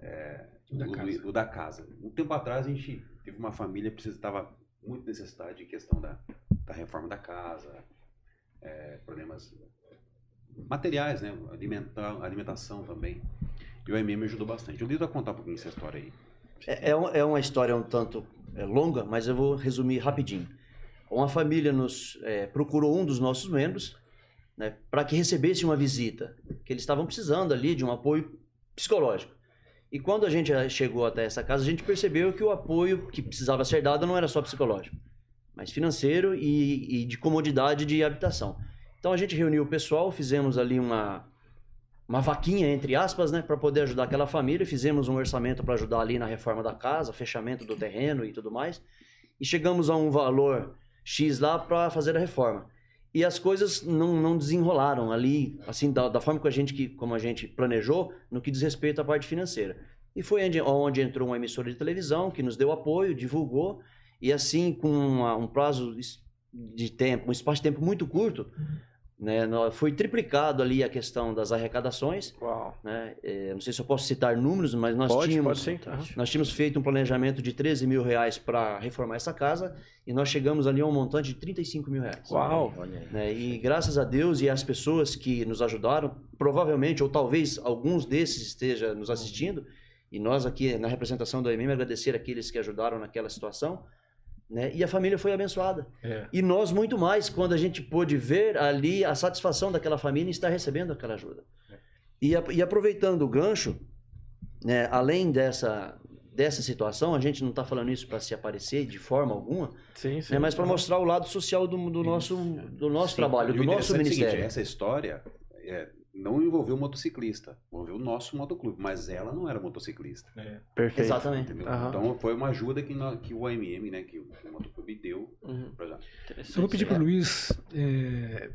É, O da o, o da casa. Um tempo atrás, a gente teve uma família que estava muito necessitada em questão da, da reforma da casa, é, problemas materiais, né? Alimentar, alimentação também. E o MM ajudou bastante. O Luiz vai contar um pouquinho essa história aí. É, é um- é uma história um tanto é, longa, mas eu vou resumir rapidinho. Uma família nos é, procurou um dos nossos membros né, para que recebesse uma visita, que eles estavam precisando ali de um apoio psicológico. E quando a gente eh, chegou até essa casa, a gente percebeu que o apoio que precisava ser dado não era só psicológico, mas financeiro e, e de comodidade de habitação. Então a gente reuniu o pessoal, fizemos ali uma, uma vaquinha, entre aspas, né, para poder ajudar aquela família. Fizemos um orçamento para ajudar ali na reforma da casa, fechamento do terreno e tudo mais. E chegamos a um valor X lá para fazer a reforma. E as coisas não, não desenrolaram ali, assim, da, da forma que a gente, que, como a gente planejou, no que diz respeito à parte financeira. E foi onde, entrou uma emissora de televisão que nos deu apoio, divulgou, e assim, com uma- um prazo de tempo, um espaço de tempo muito curto, né, foi triplicado ali a questão das arrecadações. Uau. Né? É, não sei se eu posso citar números, mas nós Pode, tínhamos pode sim. Aham. nós tínhamos feito um planejamento de 13 mil reais para reformar essa casa e nós chegamos ali a um montante de 35 mil reais. Uau. Né? E graças a Deus e às pessoas que nos ajudaram, provavelmente, ou talvez alguns desses estejam nos assistindo, e nós aqui na representação do MM agradecer aqueles que ajudaram naquela situação, né? e a família foi abençoada. É. E nós muito mais, quando a gente pôde ver ali a satisfação daquela família em estar recebendo aquela ajuda. E, a- e aproveitando o gancho, né, além dessa, dessa situação, a gente não está falando isso para se aparecer de forma alguma, Sim, sim. né, mas para mostrar o lado social do, do nosso, do nosso Sim, trabalho, e do nosso é o seguinte, ministério. essa história é, não envolveu o motociclista, envolveu o nosso motoclube, mas ela não era motociclista. Perfeito. Exatamente. Aham. Então foi uma ajuda que, nó- que o AMM, né, que o, que o motoclube deu Uhum. pra Eu vou pedir para o Luiz é,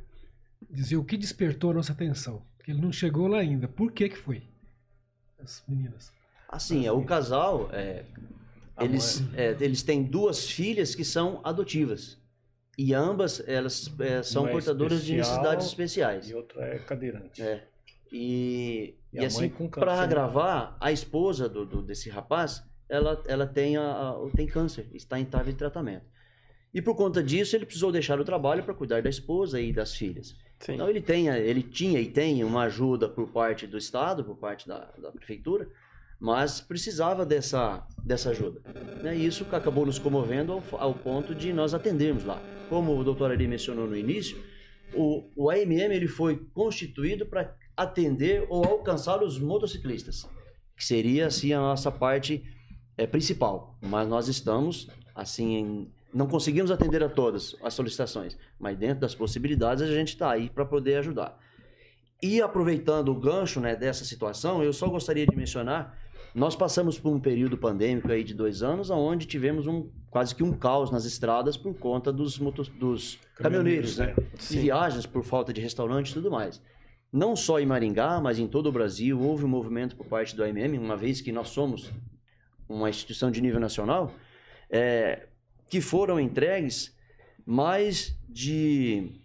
dizer o que despertou a nossa atenção. Que ele não chegou lá ainda. Por que que foi? As meninas. Assim, é, o casal, é, eles, é, eles têm duas filhas que são adotivas. E ambas, elas é, são Uma é portadoras de especial necessidades especiais. E outra é cadeirante. É. E, E e, assim, para né? gravar, a esposa do, do- desse rapaz, ela, ela tem, a, a- tem câncer, está em estágio de tratamento. E por conta disso, ele precisou deixar o trabalho para cuidar da esposa e das filhas. Sim. Então ele, tem, ele tinha e tem uma ajuda por parte do Estado, por parte da, da prefeitura, mas precisava dessa, dessa ajuda. Né? E isso acabou nos comovendo ao, ao ponto de nós atendermos lá. Como o doutor Ari mencionou no início, o, o AMM ele foi constituído para atender ou alcançar os motociclistas, que seria assim a nossa parte é, principal. Mas nós estamos assim em- não conseguimos atender a todas as solicitações, mas dentro das possibilidades a gente está aí para poder ajudar. E aproveitando o gancho né, dessa situação, eu só gostaria de mencionar, nós passamos por um período pandêmico aí de dois anos, onde tivemos um quase que um caos nas estradas por conta dos, motos, dos caminhoneiros, né? de viagens por falta de restaurante e tudo mais. Não só em Maringá, mas em todo o Brasil, houve um movimento por parte do AMM, uma vez que nós somos uma instituição de nível nacional, é, que foram entregues mais de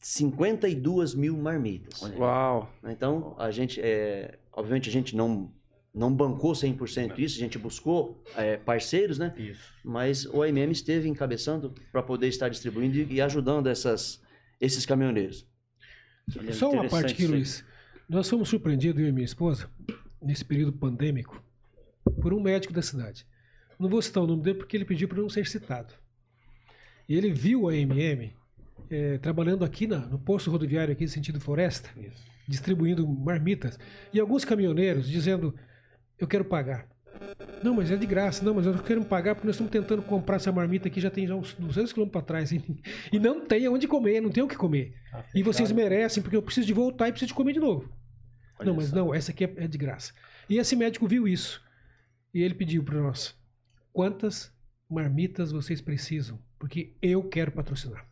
52 mil marmitas. Uau. Então, a gente, é, obviamente, a gente não, não bancou 100% isso, a gente buscou é, parceiros, né? Isso. mas o AMM esteve encabeçando para poder estar distribuindo e e ajudando essas, esses caminhoneiros. Olha, Só uma parte aqui, Luiz. Nós fomos surpreendidos, eu e minha esposa, nesse período pandêmico, por um médico da cidade. Não vou citar o nome dele porque ele pediu para não ser citado. E ele viu a AMM é, trabalhando aqui na- no posto rodoviário, aqui sentido floresta, distribuindo marmitas. E alguns caminhoneiros dizendo: Eu quero pagar. Não, mas é de graça. Não, mas eu não quero pagar porque nós estamos tentando comprar essa marmita aqui já tem já uns 200 quilômetros para trás. E, e não tem onde comer, não tem o que comer. Tá E vocês merecem porque eu preciso de voltar e preciso de comer de novo. Olha não, mas só. não, essa aqui é, é de graça. E esse médico viu isso. E ele pediu para nós: quantas marmitas vocês precisam? Porque eu quero patrocinar.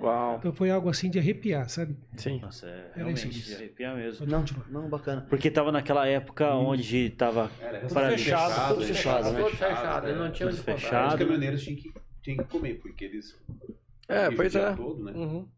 Uau. Então foi algo assim de arrepiar, sabe? Sim. Nossa, é Era isso realmente de mesmo. arrepiar mesmo. Não, continuar. não, bacana. Porque tava naquela época onde tava Era Tudo restaurante fechado, tudo fechado, né? Tudo fechado, é. não tinha Tudo fechado. Os caminhoneiros tinham que, tinham que comer, porque eles. É, pois é. todo, né? Uhum.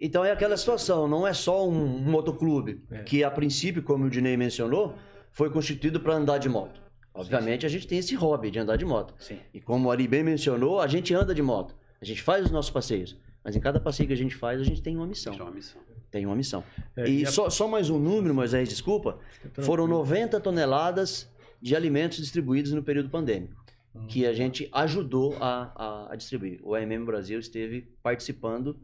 Então é aquela situação, não é só um, motoclube, É. que a princípio, como o Dinei mencionou, foi constituído para andar de moto. Obviamente a gente tem esse hobby de andar de moto. Sim. E como o Ari bem mencionou, a gente anda de moto. A gente faz os nossos passeios. Mas em cada passeio que a gente faz, a gente tem uma missão. Isso é uma missão. Tem uma missão. É, e a- só, só mais um número, Moisés, desculpa. Foram 90 toneladas de alimentos distribuídos no período pandêmico, Hum. que a gente ajudou a, a- a distribuir. O AMM Brasil esteve participando,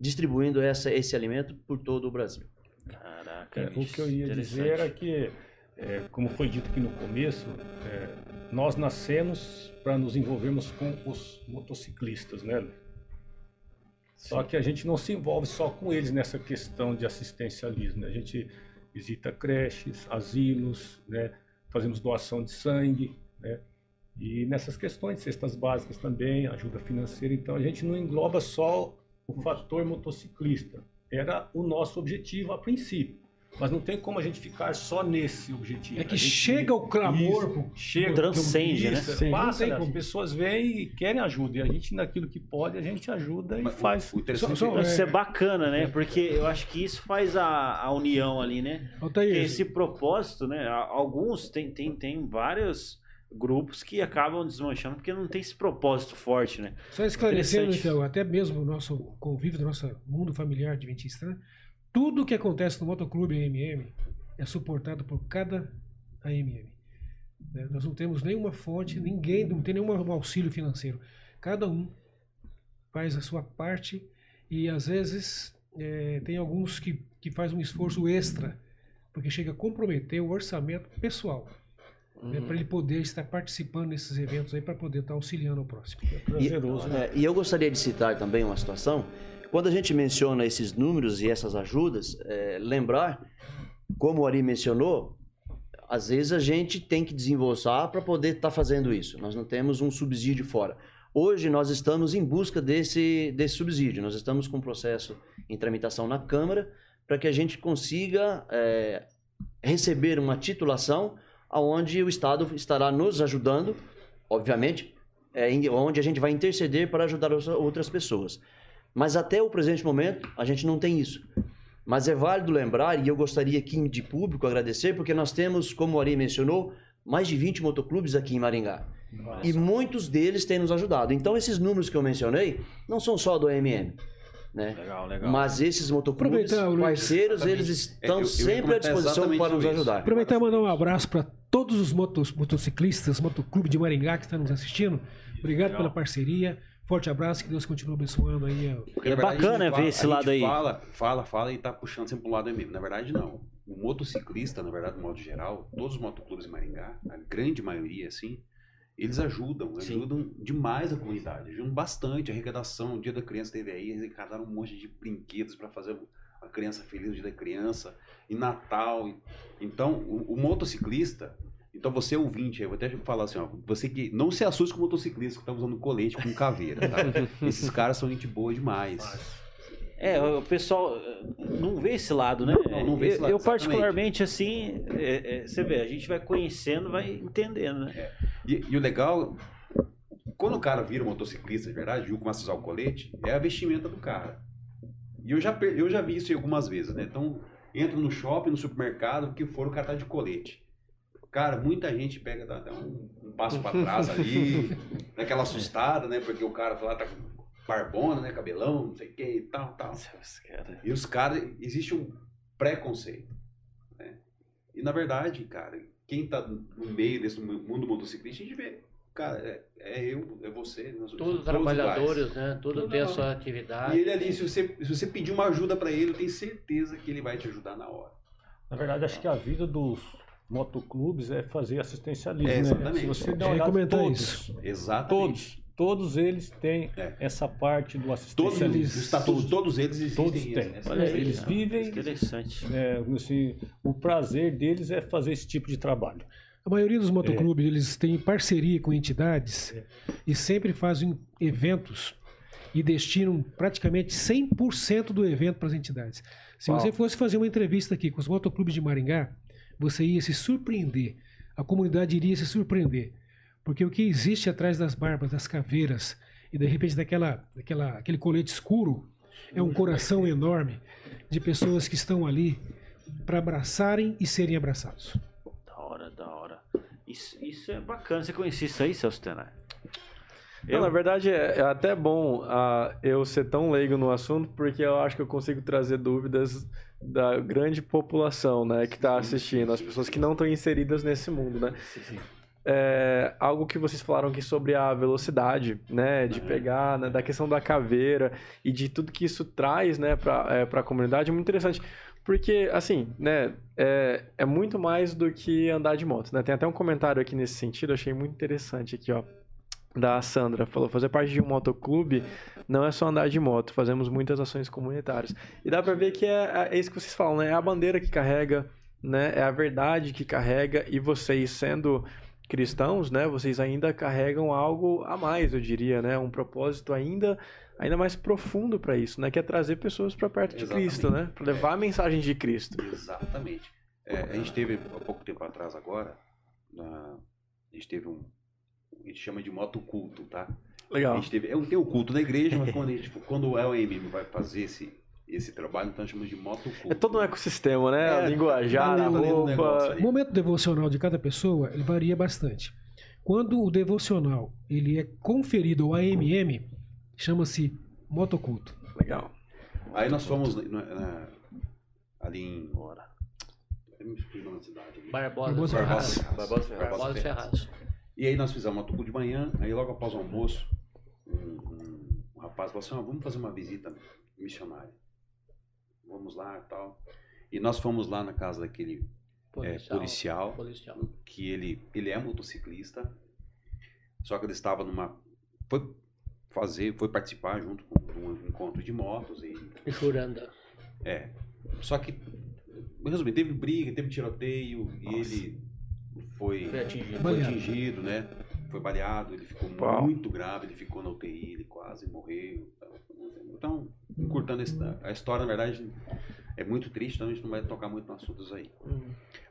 distribuindo essa, esse alimento por todo o Brasil. Caraca. É, o que eu ia dizer era que, é, como foi dito aqui no começo, é, nós nascemos para nos envolvermos com os motociclistas, né? Só que a gente não se envolve só com eles nessa questão de assistencialismo. né? A gente visita creches, asilos, né? fazemos doação de sangue, né? e nessas questões, cestas básicas também, ajuda financeira. Então a gente não engloba só o fator motociclista. Era o nosso objetivo a princípio. Mas não tem como a gente ficar só nesse objetivo. É que gente- chega o clamor. Isso, chega, Transcende, né? Isso, Sim. Passa, as pessoas vêm e querem ajuda. E a gente, naquilo que pode, a gente ajuda e Mas faz. O, o interessante Só- só- é Isso é bacana, né? Porque eu acho que isso faz a, a união ali, né? Esse propósito, né? Alguns tem, tem, tem vários grupos que acabam desmanchando porque não tem esse propósito forte, né? Só esclarecendo, então, até mesmo o nosso convívio do nosso mundo familiar adventista, né? Tudo que acontece no Motoclube AMM é suportado por cada AMM. né? Nós não temos nenhuma fonte, ninguém, não tem nenhum auxílio financeiro. Cada um faz a sua parte e às vezes eh, tem alguns que, que faz um esforço extra, porque chega a comprometer o orçamento pessoal. né, para ele poder estar participando desses eventos aí, para poder estar auxiliando o próximo. É prazeroso, né? É, e eu gostaria de citar também uma situação. Quando a gente menciona esses números e essas ajudas, é, lembrar, como o Ari mencionou, às vezes a gente tem que desembolsar para poder estar fazendo isso. Nós não temos um subsídio fora. Hoje nós estamos em busca desse, desse subsídio. Nós estamos com um processo em tramitação na Câmara para que a gente consiga é, receber uma titulação aonde o Estado estará nos ajudando, obviamente, é, onde a gente vai interceder para ajudar outras pessoas. Mas até o presente momento, a gente não tem isso. Mas é válido lembrar, e eu gostaria aqui de público agradecer, porque nós temos, como o Ari mencionou, mais de 20 motoclubes aqui em Maringá. E muitos deles têm nos ajudado. Então, esses números que eu mencionei não são só do AMM. Né? Legal, legal. Mas esses motoclubes, parceiros, eles É, estão eu- eu ia sempre à disposição para nos isso. ajudar. Aproveitar e mandar um abraço para todos os motos, motociclistas, motoclube de Maringá que estão nos assistindo. Obrigado Legal. pela parceria. Forte abraço, que Deus continue abençoando aí. Porque, É verdade, bacana a gente ver fala- esse lado aí. Fala, fala, fala e tá puxando sempre pro lado mesmo. Na verdade, não. O motociclista, na verdade, no modo geral, todos os motoclubes em Maringá, a grande maioria, assim, eles ajudam, Sim. ajudam demais a comunidade, ajudam bastante. A arrecadação, o Dia da Criança teve aí, eles arrecadaram um monte de brinquedos para fazer a criança feliz no Dia da Criança, e Natal. e- Então, o, o motociclista, então você ouvinte, eu vou até falar assim, ó, você que não se assuste com o motociclista que tá usando colete com caveira, tá? Esses caras são gente boa demais. É, o pessoal eh, não vê esse lado, né? Não, não vê esse Eu- lado, Eu, particularmente, assim, é, é, você vê, a gente vai conhecendo, vai entendendo, né? E, e o legal, quando o cara vira um motociclista de verdade, e começa a usar o colete, é a vestimenta do cara. E eu já, eu já vi isso algumas vezes, né? Então, entra no shopping, no supermercado, o que for, o cara tá de colete. Cara, muita gente pega, dá, dá um, um passo pra trás ali, daquela assustada, né? Porque o cara lá tá com barbona, né? Cabelão, não sei o que e tal, tal. E os caras, existe um preconceito. Né? E na verdade, cara, quem tá no meio desse mundo motociclista, a gente vê. cara, é, é eu, é você. nós somos Todos todos trabalhadores, iguais. né? Tudo tem a sua atividade. E ele ali, se você, se você pedir uma ajuda pra ele, eu tenho certeza que ele vai te ajudar na hora. Na verdade, acho que a vida dos motoclubes é fazer assistencialismo, É, né? exatamente. Se você der Eu uma olhada, todos, isso. Exatamente. todos, todos eles têm É. essa parte do Todos assistencialismo. eles, os estatutos, todos eles existem. Todos têm. essa- aí, Eles cara. vivem, Interessante. é, assim, o prazer deles é fazer esse tipo de trabalho. A maioria dos motoclubes, eles têm parceria com entidades e sempre fazem eventos e destinam praticamente 100% do evento para as entidades. Se Uau. você fosse fazer uma entrevista aqui com os motoclubes de Maringá, você ia se surpreender. A comunidade iria se surpreender. Porque o que existe atrás das barbas, das caveiras e de repente daquela, daquela, aquele colete escuro é um coração enorme de pessoas que estão ali para abraçarem e serem abraçados. Da hora, da hora. Isso, isso é bacana. Você conhecia isso aí, Celso Tenai? Não, na verdade, é, é até bom ah, eu ser tão leigo no assunto, porque eu acho que eu consigo trazer dúvidas da grande população, né, que está assistindo, as pessoas que não estão inseridas nesse mundo, né? É, algo que vocês falaram aqui sobre a velocidade, né, de pegar, né, da questão da caveira e de tudo que isso traz, né, para é, a comunidade é muito interessante. Porque, assim, né, é, é muito mais do que andar de moto, né? Tem até um comentário aqui nesse sentido, achei muito interessante aqui, ó da Sandra falou: fazer parte de um motoclube não é só andar de moto, fazemos muitas ações comunitárias. E dá pra ver que é, é isso que vocês falam, né? É a bandeira que carrega, né? É a verdade que carrega, e vocês sendo cristãos, né? Vocês ainda carregam algo a mais, eu diria, né? Um propósito ainda ainda mais profundo para isso, né? Que é trazer pessoas para perto de Exatamente. Cristo, né? Para levar a mensagem de Cristo. Exatamente. É, a gente teve, há pouco tempo atrás agora, na- a gente teve um. A gente chama de motoculto, tá? A Legal. gente teve, é um, tem o culto na igreja, mas quando, a gente, quando o LMM vai fazer esse, esse trabalho, então chamamos de motoculto. É todo um ecossistema, né? É, a linguajar, tá a o negócio roupa. O momento devocional de cada pessoa ele varia bastante. Quando o devocional ele é conferido ao AMM, chama-se motoculto. Legal. Aí nós fomos na- na- ali em. Ora. Eu me esqueci o nome da cidade. ali. Barbosa, Barbosa Ferraz. Ferraz. Barbosa Ferraz. Barbosa Ferraz. E aí nós fizemos uma tucu de manhã, aí logo após o almoço, um, um- um rapaz falou assim, "Ó, vamos fazer uma visita missionária. Vamos lá e tal. E nós fomos lá na casa daquele é, policial, policial. que ele, ele é motociclista, só que ele estava numa... Foi fazer, foi participar junto com um encontro de motos e Juranda. é. Só que, resumindo, teve briga, teve tiroteio e ele foi, Foi atingido. foi Baleado. atingido, né? Foi baleado, ele ficou Uau. muito grave, ele ficou na UTI, ele quase morreu. Então, encurtando essa- a história, na verdade, é muito triste, então a gente não vai tocar muito nos assuntos aí.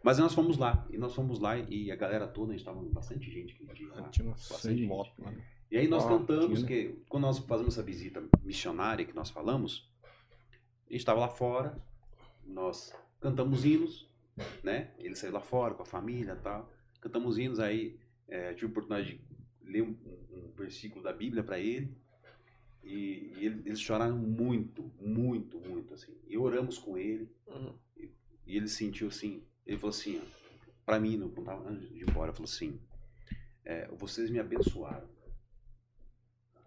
Mas nós fomos lá, e nós fomos lá, e a galera toda, a gente estava bastante gente aquele dia lá. Tinha Bastante 100 gente. motos lá. né? E aí nós Ah, cantamos, tinha, né? que quando nós fazemos essa visita missionária que nós falamos, a gente estava lá fora, nós cantamos hinos, né? Ele saiu lá fora com a família e tal. Cantamos hinos, aí é, tive a oportunidade de ler um, um versículo da Bíblia para ele. E, e ele- eles choraram muito, muito, muito, assim. E oramos com ele. Uhum. E, e ele sentiu assim, ele falou assim, ó, pra mim, não tava antes de ir embora, falou assim, é, vocês me abençoaram.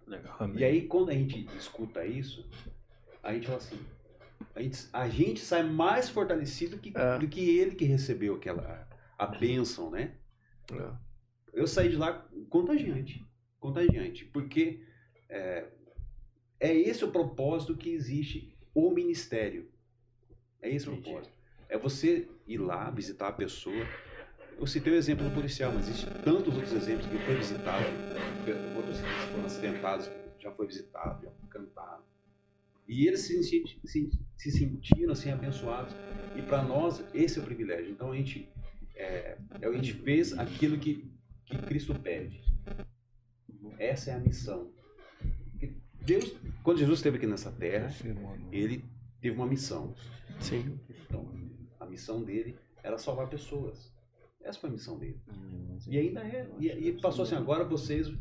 Legal. E aí, quando a gente escuta isso, a gente fala assim: a gente, a gente sai mais fortalecido que, É. do que ele que recebeu aquela a bênção, né? É. Eu saí de lá contagiante. Contagiante. Porque é, é esse o propósito que existe o ministério. É esse o Entendi. propósito. É você ir lá, visitar a pessoa. Eu citei o exemplo do policial, mas existem tantos outros exemplos que foi visitado, outros que foram acidentados, já foi visitado, já foi cantado. E eles se, se, se sentiram assim abençoados. E para nós, esse é o privilégio. Então a gente, é, a gente fez aquilo que, que Cristo pede. Essa é a missão. Deus, quando Jesus esteve aqui nessa terra, ele teve uma missão. Sim. Então, a missão dele era salvar pessoas. Essa foi a missão dele. E ainda é. E, e passou assim, agora vocês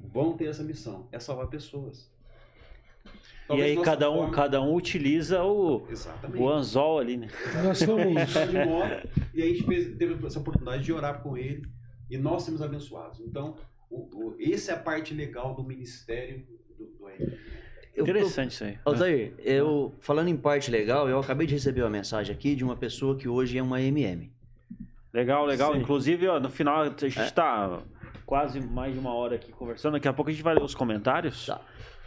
vão ter essa missão, é salvar pessoas. E aí cada um, forma- cada um utiliza o, Exatamente. o anzol ali, né? Nós fomos, de moto, e aí a gente fez- teve essa oportunidade de orar com ele e nós sermos abençoados. Então, O, o, essa é a parte legal do Ministério do, do. Eu- Interessante isso aí. Altair, eu, falando em parte legal, eu acabei de receber uma mensagem aqui de uma pessoa que hoje é uma MM. Legal, legal. Sim. Inclusive, ó, no final, a gente É. tá quase mais de uma hora aqui conversando. Daqui a pouco a gente vai ler os comentários. Tá.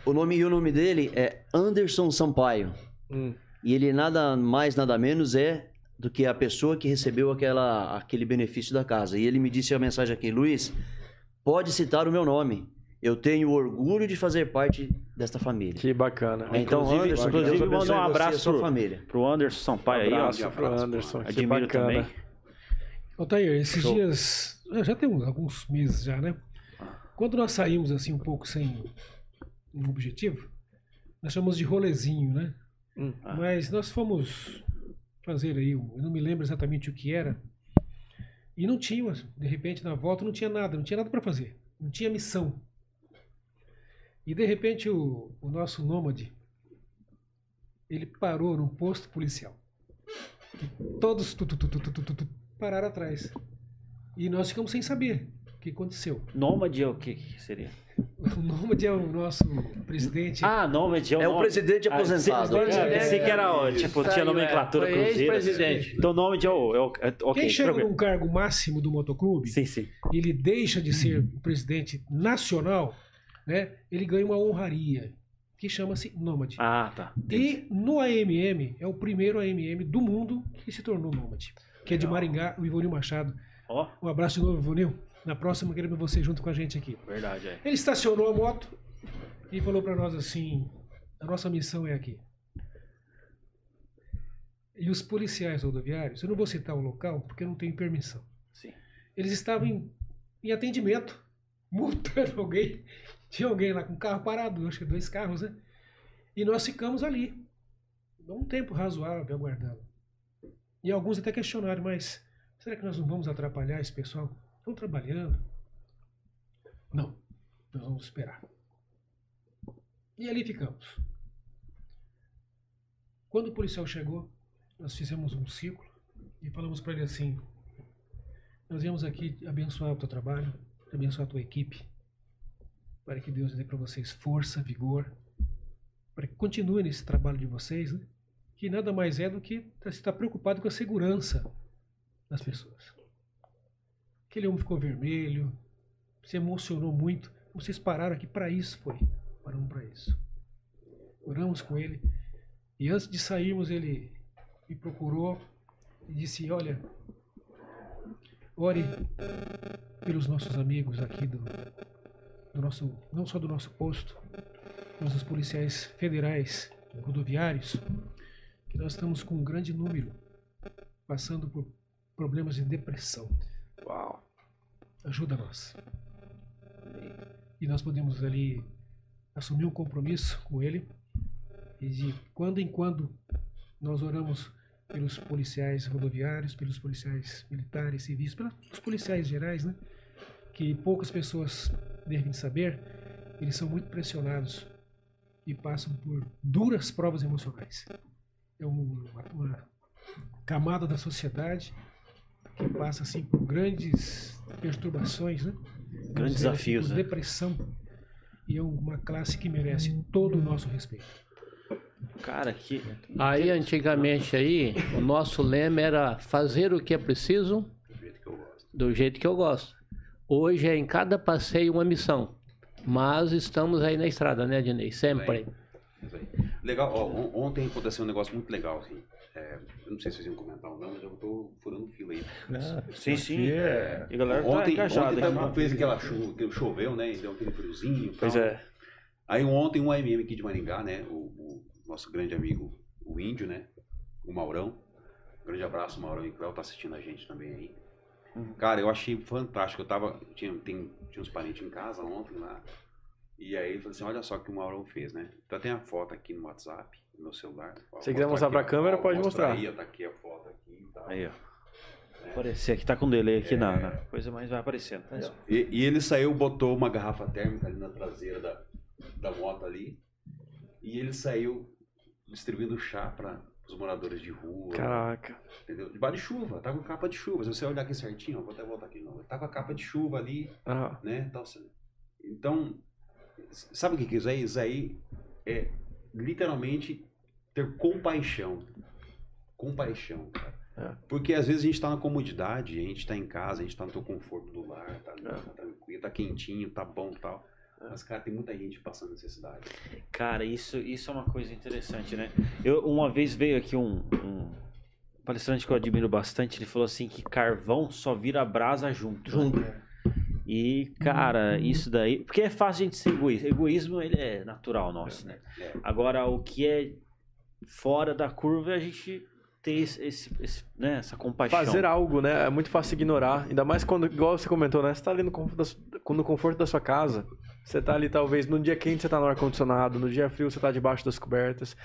O nome e o nome dele é Anderson Sampaio. Hum. E ele nada mais, nada menos é do que a pessoa que recebeu aquela, aquele benefício da casa. E ele me disse a mensagem aqui, Luiz, pode citar o meu nome. Eu tenho orgulho de fazer parte desta família. Que bacana. Então, Inclusive- Anderson, inclusive, mandar um abraço sua pro- família. Pro Anderson Sampaio aí, ó. abraço pro abraço, Anderson. Que Admiro bacana. também. Altair, esses Show. dias, já tem uns- alguns meses já, né? Quando nós saímos assim um pouco sem um objetivo, nós chamamos de rolezinho, né? Hum, ah. Mas nós fomos fazer aí, eu não me lembro exatamente o que era, e não tinha, de repente, na volta não tinha nada, não tinha nada para fazer, não tinha missão. E de repente o, o nosso nômade, ele parou num posto policial. E todos tu, tu, tu, pararam atrás. E nós ficamos sem saber que aconteceu. Nômade é o que, que seria? O nômade é o nosso presidente. Ah, Nômade é o É o nome- presidente Ah, aposentado. sim, sim, É, pensei que era, ó, tipo, tinha nomenclatura é, ex-presidente. Então, Nômade é o... É o é, ok, Quem chega num cargo máximo do motoclube, Sim, sim. e ele deixa de ser o presidente nacional, né? Ele ganha uma honraria que chama-se nômade. Ah, tá. E no AMM, é o primeiro AMM do mundo que se tornou nômade. Que é de Maringá, o Ivonil Machado. Ó, Um abraço de novo, Ivonil. Na próxima, queremos você junto com a gente aqui. verdade, é. Ele estacionou a moto e falou para nós assim: a nossa missão é aqui. E os policiais rodoviários, eu não vou citar o local porque eu não tenho permissão. Sim. Eles estavam em, em atendimento, multando alguém. Tinha alguém lá com carro parado, acho que dois carros, né? E nós ficamos ali, um tempo razoável, aguardando. E alguns até questionaram, mas será que nós não vamos atrapalhar esse pessoal? Estão trabalhando? Não, nós vamos esperar. E ali ficamos. Quando o policial chegou, nós fizemos um ciclo e falamos para ele assim: Nós viemos aqui abençoar o teu trabalho, abençoar a tua equipe, para que Deus dê para vocês força, vigor, para que continuem nesse trabalho de vocês, né? que nada mais é do que estar preocupado com a segurança das pessoas. Aquele homem ficou vermelho, se emocionou muito. Vocês pararam aqui para isso, foi. Paramos para isso. Oramos com ele. E antes de sairmos, ele me procurou e disse: Olha, ore pelos nossos amigos aqui do, do nosso, não só do nosso posto, mas dos policiais federais, rodoviários, que nós estamos com um grande número passando por problemas de depressão. Uau. Ajuda nós. E nós podemos ali assumir um compromisso com ele e de quando em quando nós oramos pelos policiais rodoviários, pelos policiais militares, civis, pelos policiais gerais, né? Que poucas pessoas devem saber, eles são muito pressionados e passam por duras provas emocionais. É um- uma, uma camada da sociedade que passa assim por grandes perturbações, né? Grandes dizer desafios, por né? depressão. E é uma classe que merece todo o nosso respeito. Cara, que... Aí antigamente aí, o nosso lema era fazer o que é preciso Do jeito que eu gosto. do jeito que eu gosto. Hoje é em cada passeio uma missão. Mas estamos aí na estrada, né, Dinei? Sempre. Isso aí. Legal, ó, on- ontem aconteceu um negócio muito legal, assim. É, eu não sei se vocês iam comentar ou não, mas eu tô furando fila aí. Sim, sim. Aqui é- E a galera tá ontem engajada ontem tava- fez aquela chuva, que choveu, né? E deu aquele friozinho. Pois tal. é. Aí ontem um AMM aqui de Maringá, né? O, o nosso grande amigo, o Índio, né? O Maurão. grande abraço, Maurão e Cléo, tá assistindo a gente também aí. Uhum. Cara, eu achei fantástico. Eu tava. Tinha, tem, tinha uns parentes em casa ontem lá. E aí ele falou assim: olha só o que o Maurão fez, né? Então tem a foto aqui no WhatsApp, meu celular. Ó, Se quiser mostrar pra ó, câmera, ó, pode mostra mostrar. Aí, ó, tá aqui a foto aqui e tal. Aí, ó. Aparecer aqui, tá com delay aqui na, na coisa, mas vai aparecendo. Ó. E, e ele saiu, botou uma garrafa térmica ali na traseira da, da moto ali. E ele saiu distribuindo chá para os moradores de rua. Caraca. Entendeu? Debaixo de chuva, tá com capa de chuva. Se você olhar aqui certinho, ó, vou até voltar aqui de novo. Tá com a capa de chuva ali, Ah, né? Então, assim, então sabe o que que é isso aí? Isso aí é literalmente ter compaixão. Compaixão, cara. É. Porque às vezes a gente está na comodidade, a gente está em casa, a gente está no teu conforto do lar, tá, É. tá tranquilo, tá quentinho, tá bom e tal. Mas, cara, tem muita gente passando necessidade. Cara, isso, isso é uma coisa interessante, né? Eu, uma vez veio aqui um, um palestrante que eu admiro bastante, ele falou assim que carvão só vira brasa junto. né? Junto. E, cara, isso daí. Porque é fácil a gente ser egoísta. Egoísmo, ele é natural nosso, né? É. Agora, o que é fora da curva é a gente ter esse, esse- esse, né, essa compaixão. Fazer algo, né? É muito fácil ignorar. Ainda mais quando, igual você comentou, né? Você tá ali no conforto da, su- no conforto da sua casa. Você tá ali, talvez, no dia quente você tá no ar-condicionado, no dia frio você tá debaixo das cobertas.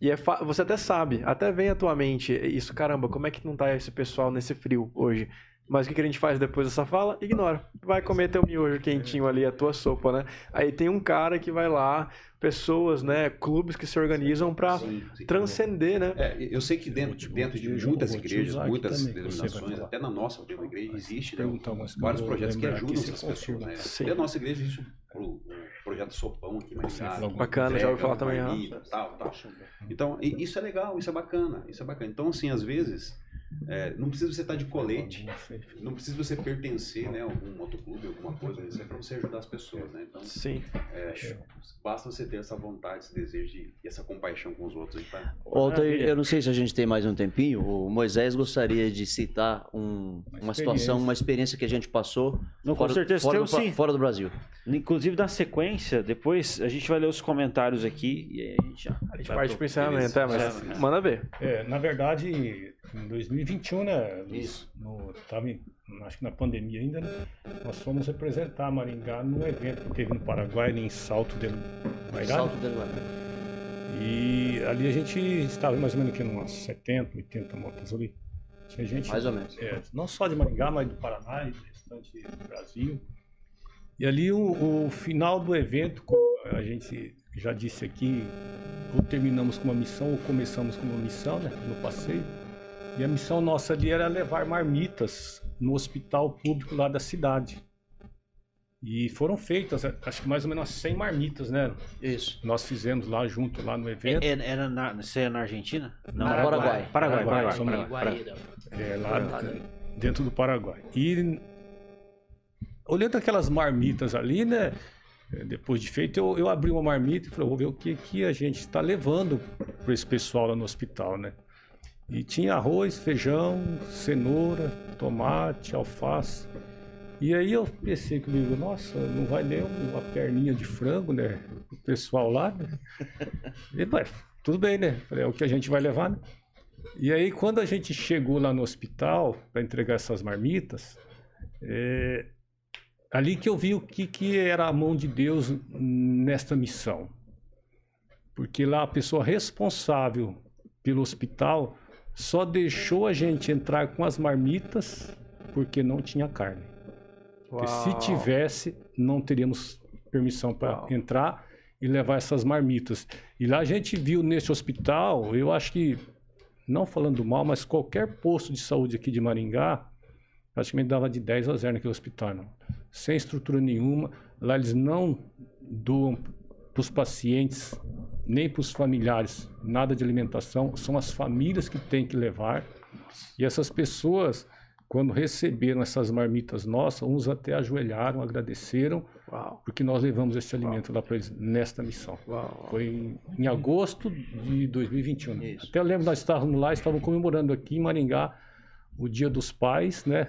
E é você até sabe, até vem à tua mente isso, caramba, como é que não tá esse pessoal nesse frio hoje? Mas o que que a gente faz depois dessa fala? Ignora. Vai comer teu miojo quentinho ali, a tua sopa, né? Aí tem um cara que vai lá, pessoas, né? Clubes que se organizam sim. transcender, né? É, eu sei que dentro, dentro de muitas igrejas, muitas denominações, até na nossa mesma igreja, Mas existe né, vários projetos que ajudam essas pessoas. Né? Sim. E a nossa igreja existe o, projeto Sopão aqui falou Bacana, já ouvi falar também, Tal, tal. Então, isso é legal, isso é bacana, isso é bacana. Então, assim, às vezes, é, não precisa você estar de colete, não precisa você pertencer né, a algum motoclube, alguma coisa, isso é para você ajudar as pessoas, né? Então, Sim. é, basta você ter essa vontade, esse desejo de, e essa compaixão com os outros. Altair, Maravilha. eu não sei se a gente tem mais um tempinho. O Moisés gostaria de citar um- uma situação, uma experiência que a gente passou Não, com fora, certeza fora, do, sim. fora do Brasil. Inclusive, na sequência, depois a gente vai ler os comentários aqui e aí a gente já. A gente parte pro encerramento, é, mas Beleza. manda ver. É, na verdade, em 2021, né? Isso. No, tava acho que na pandemia ainda, né, nós fomos representar Maringá num evento que teve no Paraguai, em Salto del Guairá. Salto del Guará. E ali a gente estava mais ou menos aqui umas 70, 80 motos ali. Tinha gente. Mais ou menos. é, não só de Maringá, mas do Paraná e do restante do Brasil. E ali o, o final do evento, como a gente já disse aqui, ou terminamos com uma missão ou começamos com uma missão, né, no passeio. E a missão nossa ali era levar marmitas no hospital público lá da cidade. E foram feitas, acho que mais ou menos 100 marmitas, né? Isso. Nós fizemos lá junto, lá no evento. É- é- Era na, você é na Argentina? Não, Paraguai. Paraguai, Paraguai. Paraguai, Paraguai, somos Paraguai. Guaíra. É, lá dentro do Paraguai. E olhando aquelas marmitas ali, né? é, Depois de feito, eu, eu abri uma marmita e falei, vou ver o que, que a gente está levando para esse pessoal lá no hospital, né? E tinha arroz, feijão, cenoura, tomate, alface. E aí eu pensei comigo, nossa, não vai nem uma perninha de frango, né? O pessoal lá, né? E, ué, tudo bem, né? Falei, é o que a gente vai levar, né? E aí, quando a gente chegou lá no hospital para entregar essas marmitas, é, ali que eu vi o que, que era a mão de Deus nesta missão. Porque lá a pessoa responsável pelo hospital só deixou a gente entrar com as marmitas porque não tinha carne. Porque se tivesse, não teríamos permissão para entrar e levar essas marmitas. E lá a gente viu nesse hospital, eu acho que, não falando mal, mas qualquer posto de saúde aqui de Maringá, praticamente dava de 10 a 0 naquele hospital. Não. Sem estrutura nenhuma. Lá eles não doam para os pacientes, nem para os familiares, nada de alimentação. São as famílias que têm que levar. E essas pessoas, quando receberam essas marmitas nossas, uns até ajoelharam, agradeceram, Uau, porque nós levamos esse alimento lá para eles nesta missão. uau. Foi em, em agosto de 2021. Isso. Até eu lembro, nós estávamos lá, estávamos comemorando aqui em Maringá o Dia dos Pais, né?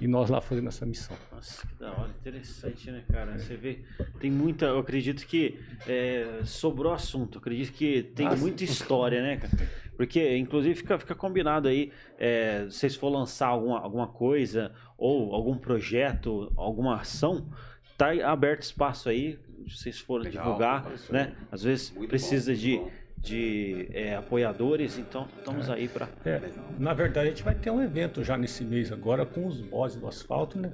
E nós lá fazendo essa missão. Nossa, que da hora, interessante, né, cara? Você vê, tem muita. Eu acredito que é, sobrou assunto, eu acredito que tem muita história, né, cara? Porque, inclusive, fica, fica combinado aí, é, se vocês for lançar alguma, alguma coisa, ou algum projeto, alguma ação, tá aberto espaço aí, se vocês forem Legal, divulgar, né? Às vezes Muito precisa bom, de, bom. De é, apoiadores, então estamos aí para. É, na verdade, a gente vai ter um evento já nesse mês agora com os bodes do asfalto, né?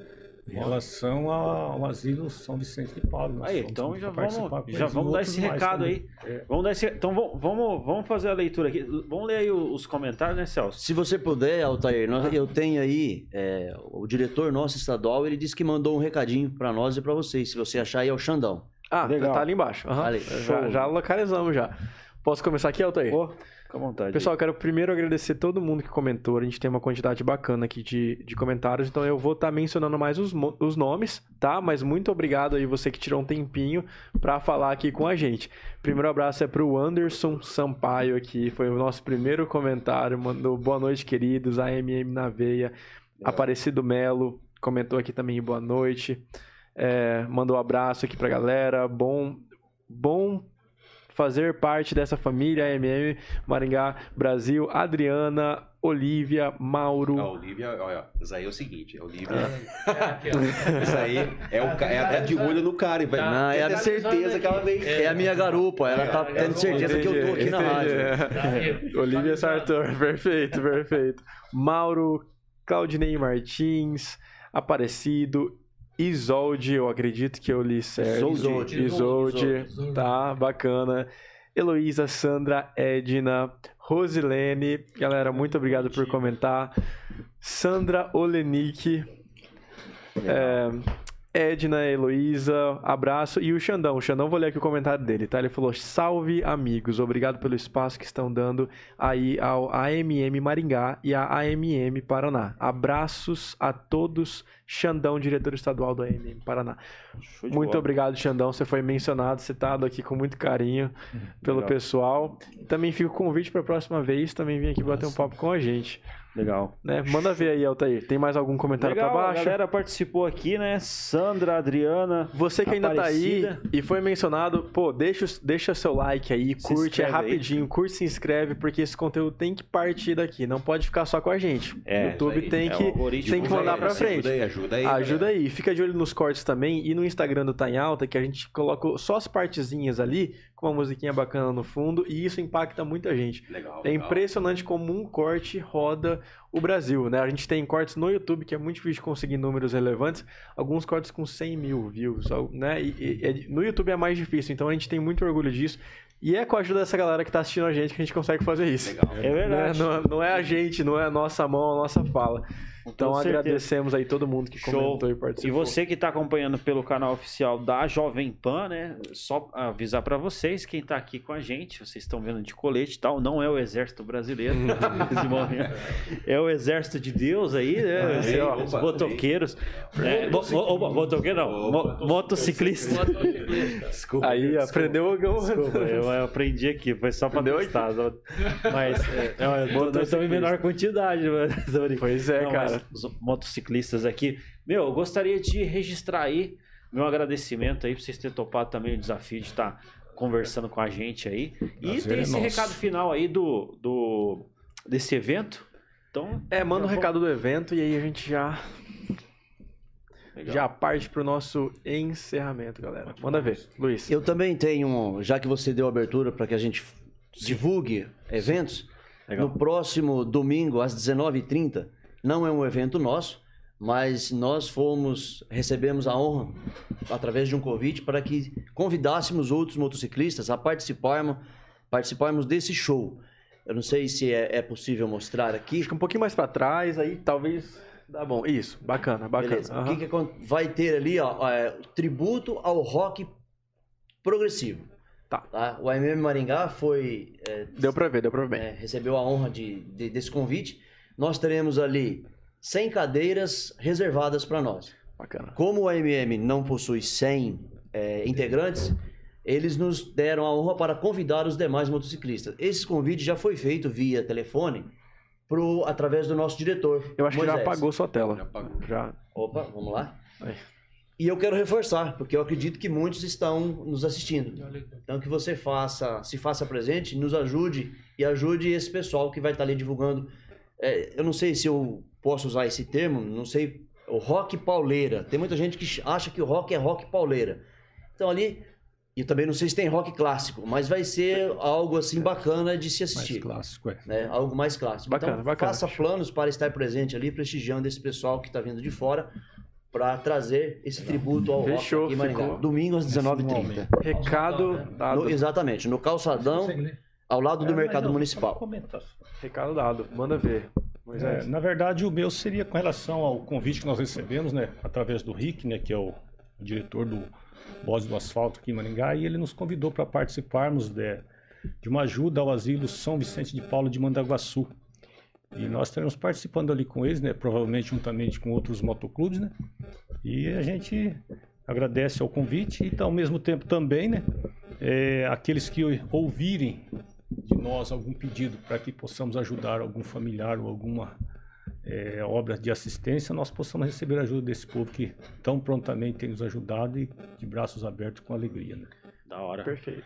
Em relação ao asilo São Vicente de Paulo. Aí, então já vamos, já vamos dar esse recado também. aí. É. Vamos dar esse, então vamos, vamos, fazer a leitura aqui. Vamos ler aí os comentários, né, Celso? Se você puder, Altair, nós- eu tenho aí é, o diretor nosso estadual, ele disse que mandou um recadinho pra nós e pra vocês. Se você achar aí, é o Xandão. Ah, Legal. tá ali embaixo. Aham. Ali, já, já localizamos já. Posso começar aqui, Altair? Pô, fica à vontade. Pessoal, eu quero primeiro agradecer todo mundo que comentou. A gente tem uma quantidade bacana aqui de, de comentários, então eu vou estar mencionando mais os, os nomes, tá? Mas muito obrigado aí você que tirou um tempinho pra falar aqui com a gente. Primeiro abraço é pro Anderson Sampaio aqui, foi o nosso primeiro comentário, mandou boa noite, queridos, AMM na veia. Aparecido Melo comentou aqui também boa noite. É, mandou um abraço aqui pra galera. Bom, bom fazer parte dessa família AMM Maringá Brasil. Adriana, Olivia, Mauro. A Olivia, olha, isso aí é o seguinte, a Olivia, É, isso aí é, o, é até de olho no cara, e vai Não, é, ter a- certeza que ela vem. é a minha garupa, ela tá tendo certeza que eu tô aqui na rádio. Olivia Sartor, perfeito, perfeito. Mauro, Claudinei Martins, Aparecido, Isolde, eu acredito que eu li certo. Isolde. Isolde, Isolde. tá, bacana. Heloísa, Sandra, Edna, Rosilene, galera, muito obrigado por comentar. Sandra Olenik, é, Edna, Heloísa, abraço. E o Xandão, o Xandão, vou ler aqui o comentário dele, tá? Ele falou: Salve amigos, obrigado pelo espaço que estão dando aí ao AMM Maringá e à AMM Paraná. Abraços a todos, Xandão, diretor estadual do AMM Paraná. Muito bola. obrigado, Xandão. Você foi mencionado, citado aqui com muito carinho pelo Legal. pessoal. Também fica o convite para a próxima vez também vir aqui bater um papo com a gente. Legal. Né? Manda ver aí, Altair. Tem mais algum comentário Legal, para a baixo? galera participou aqui, né? Sandra, Adriana. Você que ainda tá aí Aparecida. e foi mencionado, pô, deixa, o- deixa seu like aí, curte, é inscreve aí. rapidinho, curte, se inscreve, porque esse conteúdo tem que partir daqui, não pode ficar só com a gente. É, o YouTube aí. tem É, que, tem que mandar pra Ajuda frente. aí, ajuda aí. Ajuda galera. aí, fica de olho nos cortes também e no Instagram do Tá em Alta, que a gente coloca só as partezinhas ali, com uma musiquinha bacana no fundo, e isso impacta muita gente. Legal, É legal. impressionante como um corte roda o Brasil, né? A gente tem cortes no YouTube, que é muito difícil de conseguir números relevantes, alguns cortes com 100 mil views, né? E, e- e no YouTube é mais difícil, então a gente tem muito orgulho disso. E é com a ajuda dessa galera que tá assistindo a gente que a gente consegue fazer isso. Legal. É verdade. Não, não é a gente, não é a nossa mão, a nossa fala. Então agradecemos aí todo mundo que Show. comentou e E participou. você que está acompanhando pelo canal oficial da Jovem Pan, né? Só avisar para vocês, quem está aqui com a gente, vocês estão vendo de colete e tal, não é o exército brasileiro nesse momento. É o exército de Deus aí, né? Esse, ó, os motoqueiros. Mo- mo- opa, motoqueiro não, mo- motociclista. Desculpa. Aí aprendeu alguma Desculpa, eu aprendi aqui, foi só para testar. Mas é, é, nós estamos em menor quantidade. mas-. Pois é, Não, cara. Mas os motociclistas aqui. Meu, eu gostaria de registrar aí meu agradecimento aí por vocês terem topado também o desafio de estar conversando com a gente aí. E Prazer tem é esse nosso. recado final aí do, do desse evento. Então, É, manda o Já recado do evento e aí a gente já, legal. já parte pro nosso encerramento, galera. Manda ver, Luiz. Eu também tenho, já que você deu abertura para que a gente divulgue eventos, Legal. no próximo domingo, às 19h30, não é um evento nosso, mas nós fomos, recebemos a honra, através de um convite, para que convidássemos outros motociclistas a participarmos, participarmos desse show. Eu não sei se é, é possível mostrar aqui. Acho que um pouquinho mais pra trás, aí talvez dá bom. Isso, bacana, bacana. Beleza. O Aham. que, que vai ter ali, ó, é, tributo ao rock progressivo. Tá. O AMM Maringá foi é, Deu pra ver, deu pra ver é, recebeu a honra de, de- desse convite. Nós teremos ali 100 cadeiras reservadas para nós. Bacana. Como o AMM não possui 100 é, integrantes, eles nos deram a honra para convidar os demais motociclistas. Esse convite já foi feito via telefone pro, através do nosso diretor. Eu acho que já Moisés. apagou sua tela. Já apagou. Já. Opa, vamos lá. Aí. E eu quero reforçar, porque eu acredito que muitos estão nos assistindo. Então que você faça, se faça presente, nos ajude e ajude esse pessoal que vai estar ali divulgando. É, eu não sei se eu posso usar esse termo, não sei, o rock pauleira. Tem muita gente que acha que o rock é rock pauleira. Então ali, e também não sei se tem rock clássico, mas vai ser algo assim bacana de se Mais assistir. clássico, é. Né? Algo mais clássico. Bacana, então, bacana. faça planos para estar presente ali, prestigiando esse pessoal que está vindo de fora para trazer esse tributo ao Fechou, rock aqui em Maringá. ficou. Domingo às 19h30. Recado dado. No- exatamente, no calçadão? Ao lado do É, mercado eu- municipal. só comentar. Recado dado. Manda ver. É, na verdade, o meu seria com relação ao convite que nós recebemos, né, através do Rick, né, que é o, o diretor do Voz do Asfalto aqui em Maringá, e ele nos convidou para participarmos de, de uma ajuda ao asilo São Vicente de Paulo de Mandaguaçu. E nós estaremos participando ali com eles, né, provavelmente juntamente com outros motoclubes, né, e a gente agradece ao convite e, ao mesmo tempo, também, né, é, aqueles que ouvirem de nós algum pedido para que possamos ajudar algum familiar ou alguma é, obra de assistência, nós possamos receber a ajuda desse povo que tão prontamente tem nos ajudado e de braços abertos com alegria. Né? Da hora. Perfeito.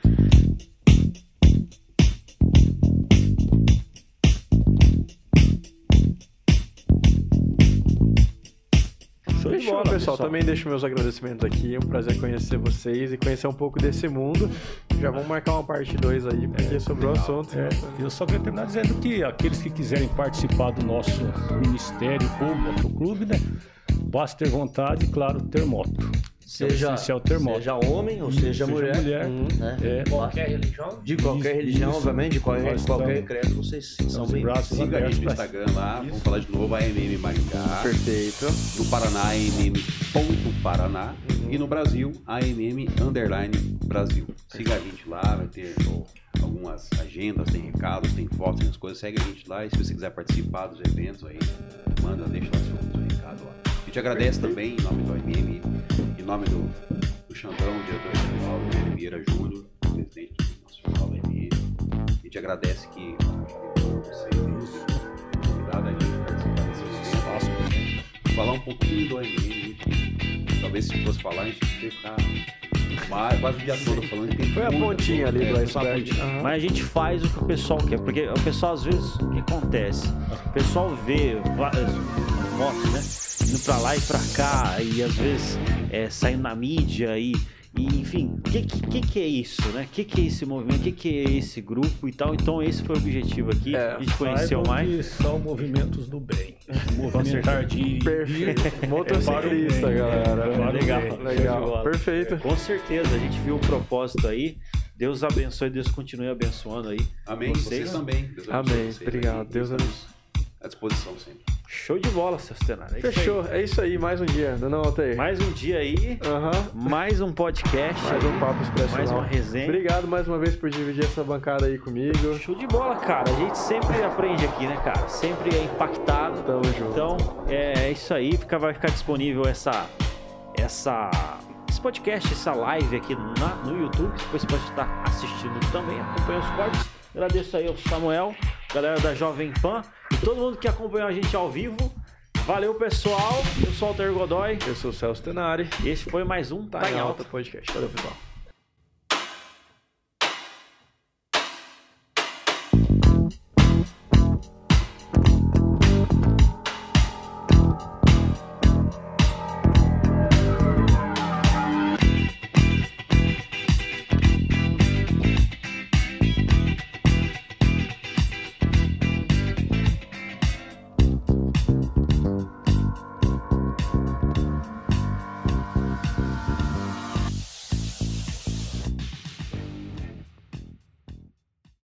Fechou, bola, pessoal. pessoal. Também deixo meus agradecimentos aqui. É um prazer conhecer vocês e conhecer um pouco desse mundo. Já vamos marcar uma parte 2 aí, porque sobre o assunto. É, eu só queria terminar dizendo que aqueles que quiserem participar do nosso ministério ou motoclube, né? Basta ter vontade e, claro, ter moto. Seja, É moto. seja homem ou seja, mulher, né? É, Qualquer religião? de qualquer Isso, religião, isso. obviamente, de qualquer, Nós qualquer credo, vocês são bem braços Siga a gente no Instagram lá, vamos falar de novo, AMM Maringá. Perfeito. No Paraná, AMM.Paraná. E no Brasil, AMM Underline Brasil. Siga a gente lá, vai ter algumas agendas, tem recados, tem fotos, tem as coisas. Segue a gente lá e se você quiser participar dos eventos aí, manda, deixa lá seu, seu recado lá. A gente agradece também em nome do AMM, em nome do, do Xandão, diretor-geral, do Vieira Júnior, presidente do Nacional da AMM. A gente agradece que você tenha convidado a gente participar desse evento falar um pouquinho do AMM. Talvez se fosse falar, a gente ia ficar mais- quase o dia todo falando. Tem Foi a pontinha ali do iceberg. Aham. Mas a gente faz o que o pessoal quer, porque o pessoal às vezes, o que acontece? O pessoal vê motos, né? Indo pra lá e pra cá, e às vezes é, saindo na mídia e. e, enfim, o que, que, que é isso, né? O que, que é esse movimento? O que, que é esse grupo e tal? Então, esse foi o objetivo aqui. É, a gente conheceu mais. que são movimentos do bem. Movimentar de Perfeito. É Motociclista, bem, galera. é Legal, de Legal. bola. Perfeito. Com certeza, a gente viu o propósito aí. Deus abençoe, Deus continue abençoando aí. Amém. Vocês? Vocês, também. Deus Amém. vocês Obrigado. Deus abençoe. À disposição sempre. Show de bola, seu cenário. É aí. Fechou. É isso aí. Mais um dia. Não, não, Altair. Mais um dia aí, Aham. mais um podcast, Mais um papo expresso. mais uma resenha. Obrigado mais uma vez por dividir essa bancada aí comigo. Show de bola, cara. A gente sempre aprende aqui, né, cara? Sempre é impactado. Tamo junto. Então, é isso aí. Fica, vai ficar disponível essa, essa, esse podcast, essa live aqui na, no YouTube. Depois você pode estar assistindo também, acompanha os cortes. Agradeço aí ao Samuel, galera da Jovem Pan e todo mundo que acompanhou a gente ao vivo. Valeu, pessoal. Eu sou o Alter Godoy. Eu sou o Celso Tenari. E esse foi mais um Tá Tá em em alta Alta. podcast. Valeu, pessoal.